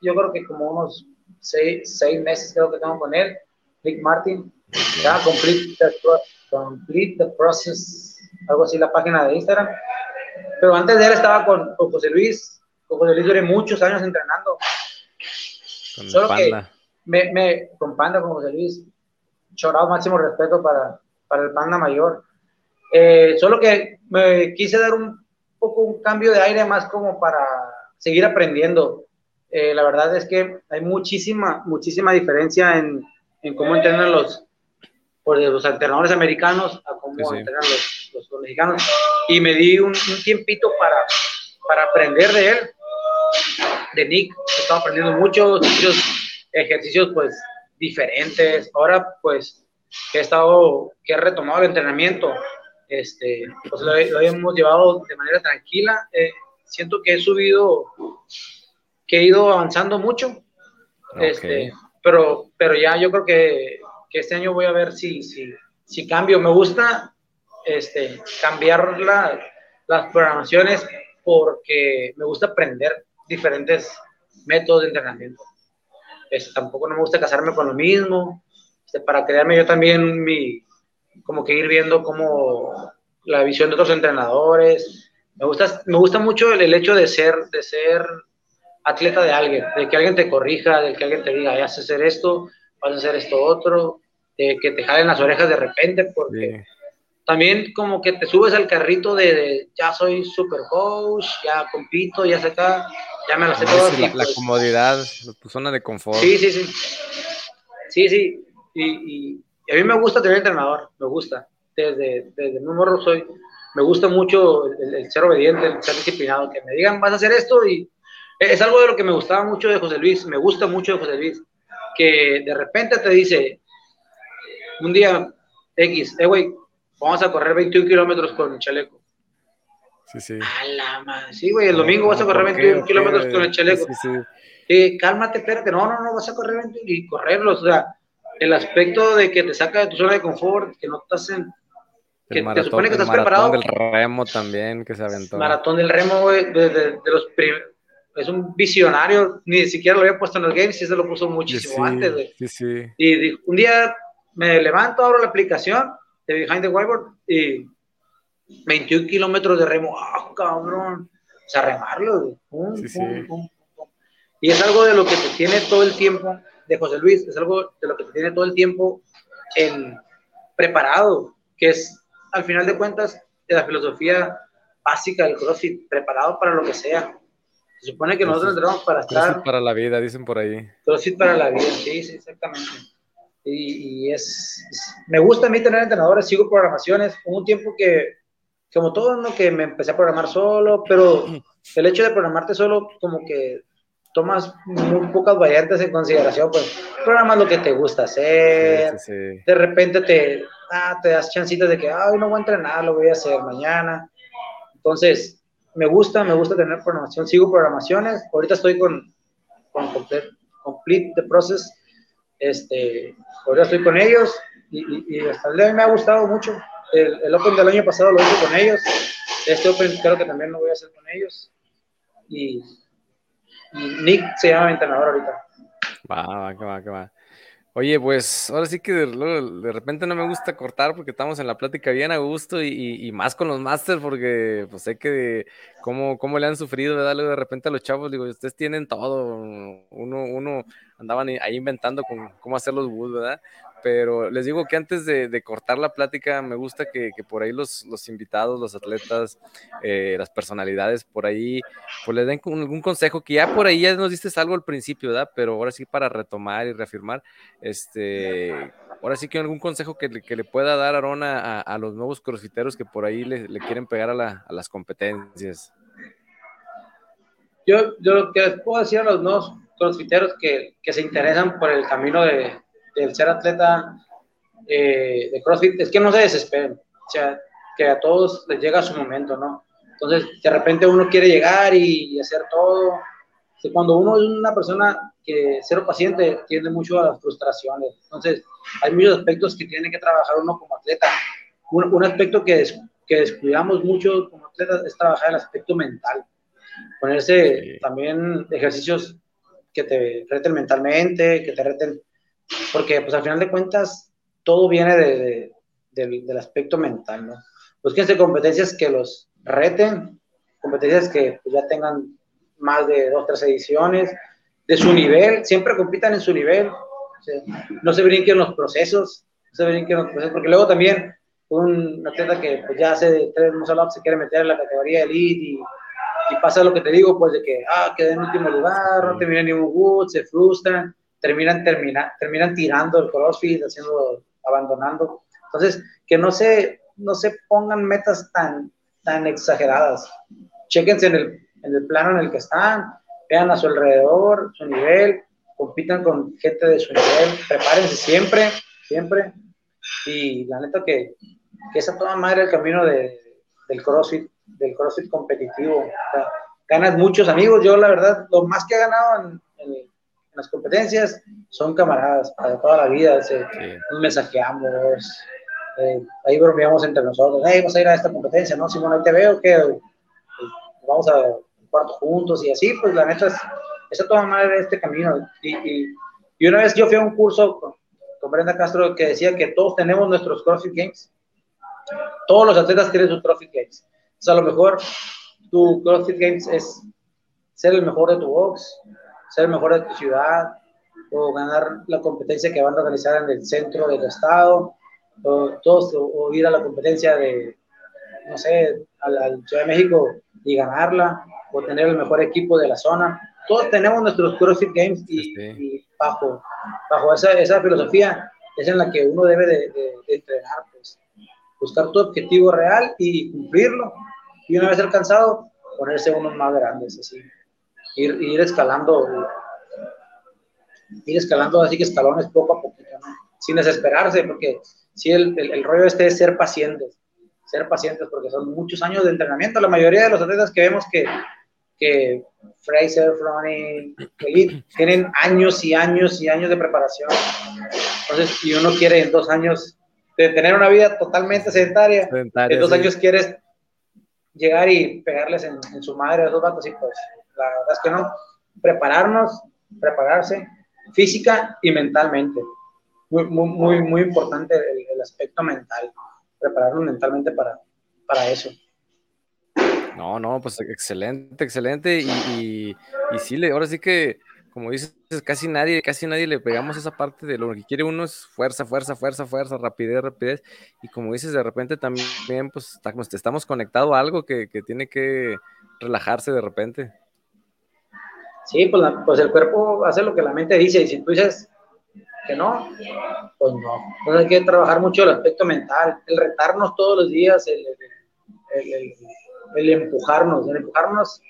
yo creo que como unos seis, seis meses creo que tengo con él, Nick Martin. Ya, complete the, complete the process, algo así la página de Instagram. Pero antes de él estaba con, José Luis. Con José Luis duré muchos años entrenando. Con Solo que me, me, con Panda, con José Luis, chorado máximo respeto para, para el Panda Mayor. Eh, solo que me quise dar un poco un cambio de aire más como para seguir aprendiendo. Eh, la verdad es que hay muchísima, muchísima diferencia en, en cómo entrenan los, pues, los entrenadores americanos a cómo entrenan los, los, mexicanos. Y me di un, un, tiempito para, para aprender de él, de Nick. He estado aprendiendo mucho, muchos ejercicios pues diferentes. Ahora pues que he estado, que he retomado el entrenamiento, este, pues lo, hemos llevado de manera tranquila. Eh, siento que he subido, que he ido avanzando mucho. Este, pero, pero ya yo creo que, que, este año voy a ver si, si, si cambio. Me gusta este, cambiar la, las programaciones porque me gusta aprender diferentes métodos de entrenamiento. Este, tampoco no me gusta casarme con lo mismo. Este, para crearme yo también mi, como que ir viendo como la visión de otros entrenadores. Me gusta, me gusta mucho el, hecho de ser, de ser atleta de alguien, de que alguien te corrija, de que alguien te diga, vas a hacer esto, vas a hacer esto otro, de que te jalen las orejas de repente, porque también como que te subes al carrito de, ya soy super coach, ya compito, ya sé acá, ya me lo sé todo. La, la, comodidad, tu zona de confort. Sí, sí, sí. Sí, sí. y, y a mí me gusta tener entrenador, me gusta. Desde, desde muy morro soy, me gusta mucho el, ser obediente, el ser disciplinado, que me digan, vas a hacer esto y es algo de lo que me gustaba mucho de José Luis, me gusta mucho de José Luis, que de repente te dice, un día X, eh, güey, vamos a correr 21 kilómetros con el chaleco. Sí, sí. A la madre. Sí, güey, el domingo vas a correr 21 kilómetros con el chaleco. Sí, sí. Eh, cálmate, espérate, no, no, no, vas a correr 21 y correrlos, o sea, el aspecto de que te saca de tu zona de confort, que no estás en... Que te supone que estás preparado. El maratón del remo también, que se aventó. Maratón del remo, güey, de, de, los es un visionario, ni siquiera lo había puesto en los games, y se lo puso muchísimo antes, güey. Sí, sí. Y, un día me levanto, abro la aplicación de Behind the Whiteboard y 21 kilómetros de remo, ¡ah, cabrón! O sea, remarlo, güey. sí, sí. y es algo de lo que te tiene todo el tiempo de José Luis, es algo de lo que tiene todo el tiempo en, preparado, que es al final de cuentas de la filosofía básica del CrossFit, preparado para lo que sea. Se supone que nosotros entramos para estar... Para la vida, dicen por ahí. CrossFit para la vida, sí, sí, exactamente. Y, es, Me gusta a mí tener entrenadores, sigo programaciones. Hubo un tiempo que, como todo, ¿no? que me empecé a programar solo, pero el hecho de programarte solo como que tomas muy pocas variantes en consideración, pues programas lo que te gusta hacer, de repente te, ah, te das chancitas de que, ay, no voy a entrenar, lo voy a hacer mañana. Entonces, me gusta, me gusta tener programación, sigo programaciones, ahorita estoy con, con complete, complete, the Process, este, ahorita estoy con ellos y, hasta el día de hoy me ha gustado mucho. El, el Open del año pasado lo hice con ellos, este Open creo que también lo voy a hacer con ellos. Y Nick se llama mi entrenador ahorita. Va, va, que va, que va. Oye, pues ahora sí que de, de, repente no me gusta cortar porque estamos en la plática bien a gusto y, más con los masters porque pues sé que cómo, cómo le han sufrido, ¿verdad? de repente a los chavos, digo, ustedes tienen todo, uno, uno andaban ahí inventando cómo hacer los boots, ¿verdad? Pero les digo que antes de, cortar la plática, me gusta que, por ahí los, invitados, los atletas, eh, las personalidades, por ahí, pues les den algún consejo, que ya por ahí ya nos diste algo al principio, ¿verdad? Pero ahora sí para retomar y reafirmar, este, ahora sí que algún consejo que, le pueda dar Arona a, los nuevos crossfiteros que por ahí le, quieren pegar a, la, a, las competencias. Yo, lo que les puedo decir a los nuevos crossfiteros que se interesan por el camino de, el ser atleta eh, de CrossFit es que no se desesperen, o sea, que a todos les llega su momento, ¿no? Entonces, de repente uno quiere llegar y, hacer todo. Cuando uno es una persona que cero paciente, tiende mucho a las frustraciones. Entonces, hay muchos aspectos que tiene que trabajar uno como atleta. Un, un aspecto que que descuidamos mucho como atletas es trabajar el aspecto mental. Ponerse también ejercicios que te reten mentalmente, que te reten, porque pues al final de cuentas todo viene de, del, aspecto mental, ¿no? Búsquense competencias que los reten, competencias que pues, ya tengan más de dos, tres ediciones, de su nivel, siempre compitan en su nivel, no se brinquen los procesos, no se brinquen los procesos, porque luego también un atleta que pues, ya hace tres meses se quiere meter en la categoría elite y, y, pasa lo que te digo, pues de que, ah, quedé en último lugar, no termina ni un good, se frustran, terminan, termina, terminan tirando el crossfit, haciendo, abandonando. Entonces, que no se, no se pongan metas tan, tan exageradas. Chequense en el, en el plano en el que están, vean a su alrededor, su nivel, compitan con gente de su nivel, prepárense siempre, siempre. Y la neta que, que esa toda madre el camino de, del CrossFit, del CrossFit competitivo. ganas muchos amigos. Yo, la verdad, lo más que he ganado en, las competencias son camaradas para toda la vida. Nos mensajeamos, eh, ahí bromeamos entre nosotros. Hey, vamos a ir a esta competencia, ¿no? Simón, ahí te veo, que pues, vamos a cuarto juntos y así, pues la neta es, esa toda madre este camino. Y, y, una vez yo fui a un curso con, Brenda Castro que decía que todos tenemos nuestros CrossFit Games. Todos los atletas tienen sus CrossFit Games. O sea, a lo mejor tu CrossFit Games es ser el mejor de tu box, ser mejor de tu ciudad, o ganar la competencia que van a organizar en el centro del estado, o, todos, o ir a la competencia de, no sé, al, Ciudad de México y ganarla, o tener el mejor equipo de la zona. Todos tenemos nuestros CrossFit Games y, bajo, bajo esa, esa, filosofía es en la que uno debe de, entrenar, pues, buscar tu objetivo real y cumplirlo. Y una vez alcanzado, ponerse unos más grandes, así. Ir, ir escalando, ir escalando así que escalones poco a poco, sin desesperarse, porque si el, el, el rollo este es ser pacientes, ser pacientes, porque son muchos años de entrenamiento. La mayoría de los atletas que vemos que que Fraser, Froning, Elite, tienen años y años y años de preparación. Entonces, si uno quiere en dos años de tener una vida totalmente sedentaria, en dos años quieres llegar y pegarles en, su madre a dos vatos y pues la verdad es que no. Prepararnos, prepararse física y mentalmente. Muy, muy, muy, muy importante el, aspecto mental, prepararnos mentalmente para, para eso. No, no, pues excelente, excelente. Y, y, sí, le, ahora sí que, como dices, casi nadie, casi nadie le pegamos esa parte de lo que quiere uno es fuerza, fuerza, fuerza, fuerza, rapidez, rapidez. Y como dices, de repente también, pues estamos conectados a algo que, que tiene que relajarse de repente. Sí, pues, pues, el cuerpo hace lo que la mente dice. Y si tú dices que no, pues no. Entonces hay que trabajar mucho el aspecto mental, el retarnos todos los días, el el empujarnos, el empujarnos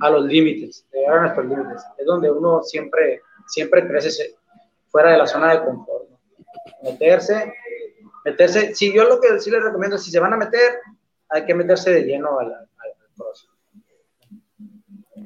a los límites, llegar a nuestros límites. Es donde uno siempre, siempre crece fuera de la zona de confort. Meterse, meterse, si yo lo que sí les recomiendo, si se van a meter, hay que meterse de lleno al, al,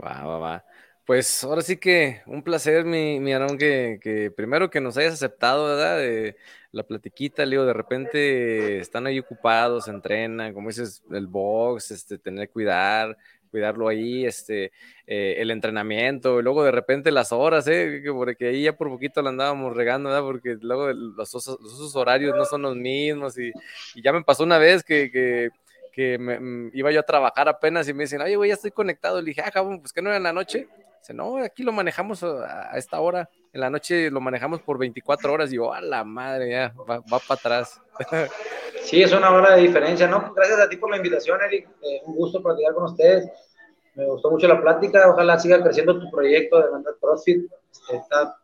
Va, va, va. Pues ahora sí que un placer, mi, mi Aaron, que, primero que nos hayas aceptado, ¿verdad? De la platiquita, Leo, de repente están ahí ocupados, entrenan, como dices, el box, este, tener cuidar, cuidarlo ahí, este, eh, el entrenamiento, y luego de repente las horas, ¿eh? Porque ahí ya por poquito la andábamos regando, ¿verdad? Porque luego los usos, horarios no son los mismos y, y, ya me pasó una vez que, que que me, mm, iba yo a trabajar apenas y me dicen, oye, güey, ya estoy conectado. Le dije, ah, cabrón, pues que no era en la noche. Dice, no, aquí lo manejamos a, esta hora. En la noche lo manejamos por 24 horas. Y yo, a la madre, ya, va, va para atrás. [LAUGHS] Sí, es una hora de diferencia, ¿no? Gracias a ti por la invitación, Eric. Eh, un gusto platicar con ustedes. Me gustó mucho la plática. Ojalá siga creciendo tu proyecto de Mental CrossFit. Este, está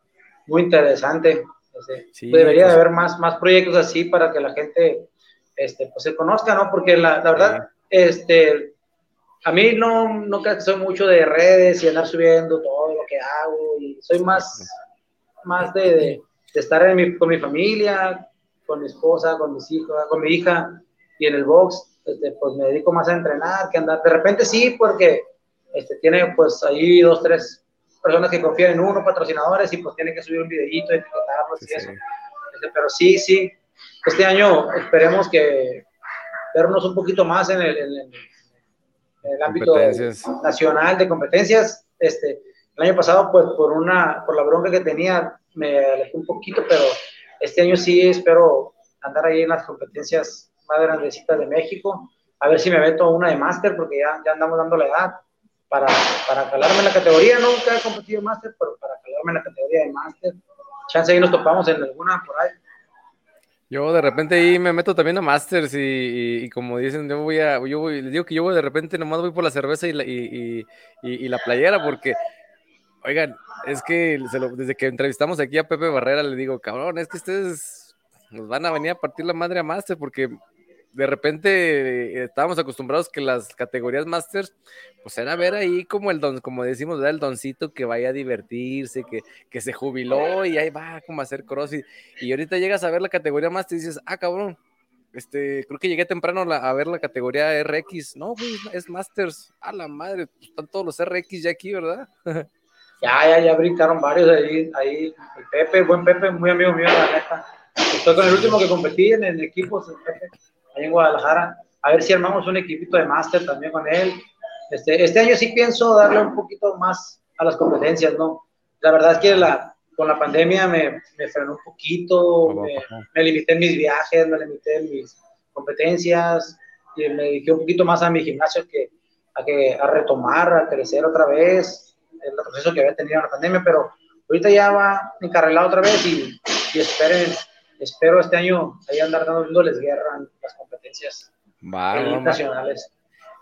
muy interesante. Este, debería pues haber más, más proyectos así para que la gente este, pues se conozca, ¿no? Porque la, la verdad, este, a mí no, no soy mucho de redes y andar subiendo todo lo que hago y soy más, más de, de, estar en mi, con mi familia, con mi esposa, con mis hijos, con mi hija y en el box, este, pues me dedico más a entrenar que andar. De repente sí, porque este, tiene pues ahí dos, tres personas que confían en uno, patrocinadores, y pues tiene que subir un videito, etiquetarlos y eso. Este, pero sí, sí, este año esperemos que, vernos un poquito más en el, en el ámbito nacional de competencias. Este, el año pasado, pues por una, por la bronca que tenía, me alejé un poquito, pero este año sí espero andar ahí en las competencias más grandecitas de México, a ver si me meto una de máster, porque ya, ya andamos dando la edad para, para calarme en la categoría, nunca he competido en máster, pero para calarme en la categoría de máster, chance ahí nos topamos en alguna por ahí. Yo de repente ahí me meto también a Masters y, como dicen, yo voy a, yo les digo que yo voy de repente nomás voy por la cerveza y la, y, y la playera porque, oigan, es que desde que entrevistamos aquí a Pepe Barrera le digo, cabrón, es que ustedes nos van a venir a partir la madre a Masters porque de repente eh, estábamos acostumbrados que las categorías Masters, pues era ver ahí como el don, como decimos, el doncito que vaya a divertirse, que, que se jubiló y ahí va como a hacer crossfit. Y ahorita llegas a ver la categoría Masters y dices, ah, cabrón, este, creo que llegué temprano a ver la categoría RX. No, güey, es Masters. A la madre, están todos los RX ya aquí, ¿verdad? [LAUGHS] ya, ya, ya brincaron varios ahí, ahí. El Pepe, buen Pepe, muy amigo mío, la neta. Estoy con el último que competí en el equipo, el Pepe en Guadalajara, a ver si armamos un equipito de máster también con él. Este, este año sí pienso darle un poquito más a las competencias, ¿no? La verdad es que la, con la pandemia me, me frenó un poquito, me, limité en mis viajes, me limité en mis competencias, y me dediqué un poquito más a mi gimnasio que a, que, a retomar, a crecer otra vez, el proceso que había tenido en la pandemia, pero ahorita ya va encarrilado otra vez y, y esperen espero este año ahí andar dándoles guerra en las competencias nacionales.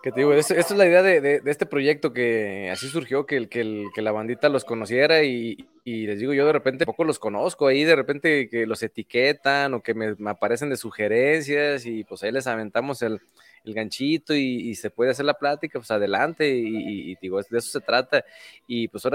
Que te digo, esta es la idea de, este proyecto que así surgió, que, que, que la bandita los conociera y, les digo, yo de repente poco los conozco, ahí de repente que los etiquetan o que me, aparecen de sugerencias y pues ahí les aventamos el, ganchito y, se puede hacer la plática, pues adelante y, digo, de eso se trata. Y pues ahora